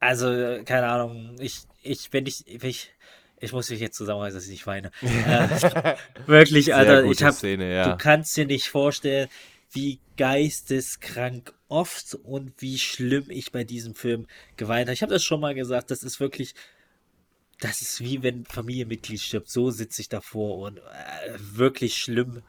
Also, keine Ahnung, ich, ich, wenn ich, wenn ich, ich muss mich jetzt zusammenreißen, dass ich nicht weine. äh, wirklich, Alter, ich hab, Szene, ja. du kannst dir nicht vorstellen, wie geisteskrank oft und wie schlimm ich bei diesem Film geweint habe. Ich habe das schon mal gesagt, das ist wirklich, das ist wie wenn ein Familienmitglied stirbt. So sitze ich davor und äh, wirklich schlimm.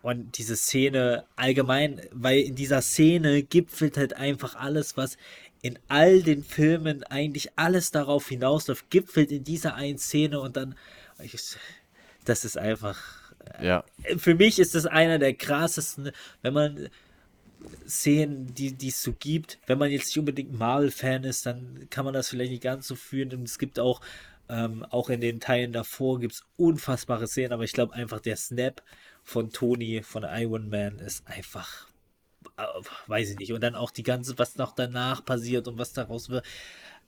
Und diese Szene allgemein, weil in dieser Szene gipfelt halt einfach alles, was in all den Filmen eigentlich alles darauf hinausläuft, gipfelt in dieser einen Szene und dann, ich, das ist einfach, ja. für mich ist das einer der krassesten, wenn man Szenen, die es so gibt, wenn man jetzt nicht unbedingt Marvel-Fan ist, dann kann man das vielleicht nicht ganz so fühlen. Und es gibt auch, ähm, auch in den Teilen davor gibt es unfassbare Szenen, aber ich glaube einfach der Snap von Tony, von Iron Man, ist einfach, äh, weiß ich nicht. Und dann auch die ganze, was noch danach passiert und was daraus wird.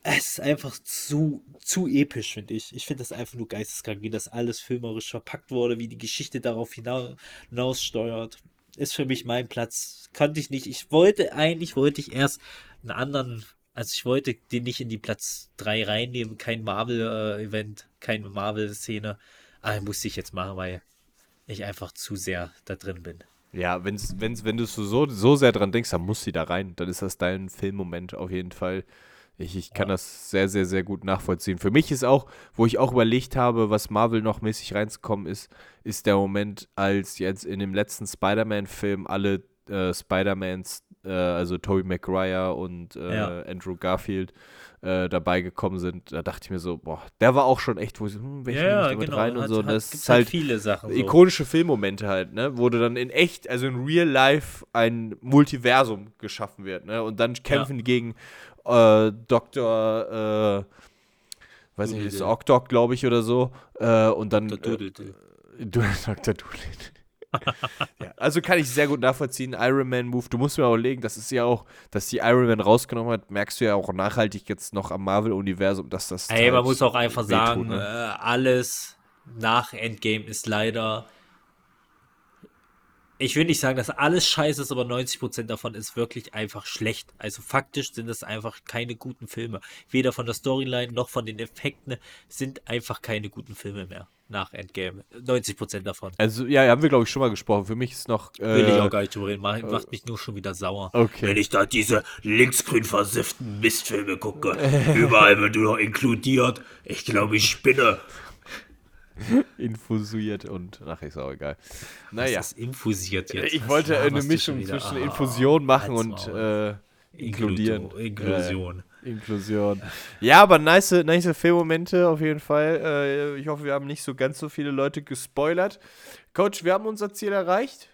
Es ist einfach zu, zu episch, finde ich. Ich finde das einfach nur geisteskrank, wie das alles filmerisch verpackt wurde, wie die Geschichte darauf hinaus, hinaussteuert. Ist für mich mein Platz. Konnte ich nicht. Ich wollte eigentlich, wollte ich erst einen anderen, also ich wollte den nicht in die Platz 3 reinnehmen. Kein Marvel-Event, keine Marvel-Szene. Aber musste ich jetzt machen, weil ich einfach zu sehr da drin bin. Ja, wenn's, wenn's, wenn du so, so sehr dran denkst, dann muss sie da rein. Dann ist das dein Filmmoment auf jeden Fall. Ich, ich kann das sehr, sehr, sehr gut nachvollziehen. Für mich ist auch, wo ich auch überlegt habe, was Marvel noch mäßig reinzukommen ist, ist der Moment, als jetzt in dem letzten Spider-Man-Film alle äh, Spider-Mans, äh, also Tobey Maguire und äh, Ja. Andrew Garfield, äh, dabei gekommen sind. Da dachte ich mir so, boah, der war auch schon echt, wo ich so, hm, welchen nehme ich da mit rein und so. Und das ist halt viele Sachen. So. ikonische Filmmomente halt, ne? Wo du dann in echt, also in real life, ein Multiversum geschaffen wird, ne? Und dann kämpfen die gegen äh, Dr. Äh, weiß nicht, ist. Oktok, glaube ich, oder so. Äh, und dann. Dr. Äh, du, Dr. Doolittle. ja, also kann ich sehr gut nachvollziehen. Iron Man Move. Du musst mir auch legen, das ist ja auch, dass die Iron Man rausgenommen hat, merkst du ja auch nachhaltig jetzt noch am Marvel-Universum, dass das. Ey, man halt muss auch einfach wehtut, sagen, ne? äh, alles nach Endgame ist leider. Ich will nicht sagen, dass alles scheiße ist, aber 90% davon ist wirklich einfach schlecht. Also faktisch sind es einfach keine guten Filme. Weder von der Storyline noch von den Effekten sind einfach keine guten Filme mehr nach Endgame. 90% davon. Also, ja, haben wir, glaube ich, schon mal gesprochen. Für mich ist noch. Äh, Will ich auch gar nicht drüber reden. Macht, macht mich nur schon wieder sauer. Okay. Wenn ich da diese linksgrün versifften Mistfilme gucke, überall wird nur noch inkludiert. Ich glaube, ich spinne. infusiert und ach, ist auch egal. Was Naja, ist infusiert jetzt? ich Was wollte laberst eine Mischung zwischen Ah, Infusion machen und äh, inkludieren. Inklusion. Inklusion. Ja, aber nice, nice Filmmomente auf jeden Fall. Äh, ich hoffe, wir haben nicht so ganz so viele Leute gespoilert. Coach, wir haben unser Ziel erreicht.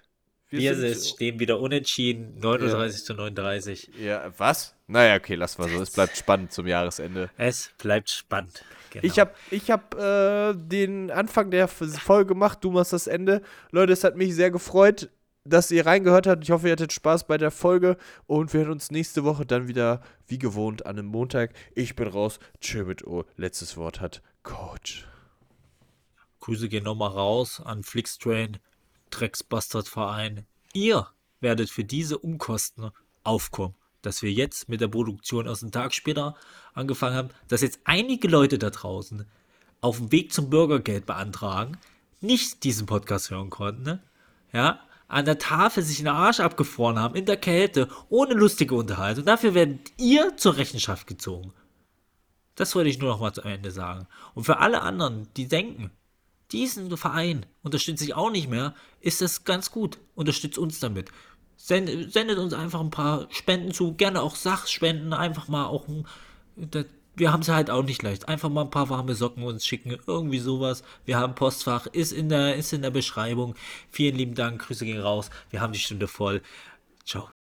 Wir stehen wieder unentschieden, 39 zu 39. Ja, was? Naja, okay, lass mal so. Es bleibt spannend zum Jahresende. Es bleibt spannend. Genau. Ich habe ich hab, äh, den Anfang der Folge gemacht, du machst das Ende. Leute, es hat mich sehr gefreut, dass ihr reingehört habt. Ich hoffe, ihr hattet Spaß bei der Folge und wir hören uns nächste Woche dann wieder, wie gewohnt, an einem Montag. Ich bin raus. Tschö mit O. Letztes Wort hat Coach. Grüße gehen nochmal raus an Flixtrain, Drecksbastardverein. Ihr werdet für diese Umkosten aufkommen, dass wir jetzt mit der Produktion aus dem Tag später angefangen haben, dass jetzt einige Leute da draußen auf dem Weg zum Bürgergeld beantragen, nicht diesen Podcast hören konnten, ne? ja, an der Tafel sich den Arsch abgefroren haben, in der Kälte, ohne lustige Unterhaltung. Dafür werdet ihr zur Rechenschaft gezogen. Das wollte ich nur noch mal am Ende sagen. Und für alle anderen, die denken, diesen Verein unterstütze ich auch nicht mehr, ist das ganz gut. Unterstützt uns damit. Send, sendet uns einfach ein paar Spenden zu, gerne auch Sachspenden, einfach mal auch. ein- das- Wir haben es halt auch nicht leicht. Einfach mal ein paar warme Socken uns schicken, irgendwie sowas. Wir haben Postfach, ist in der, ist in der Beschreibung. Vielen lieben Dank, Grüße gehen raus. Wir haben die Stunde voll. Ciao.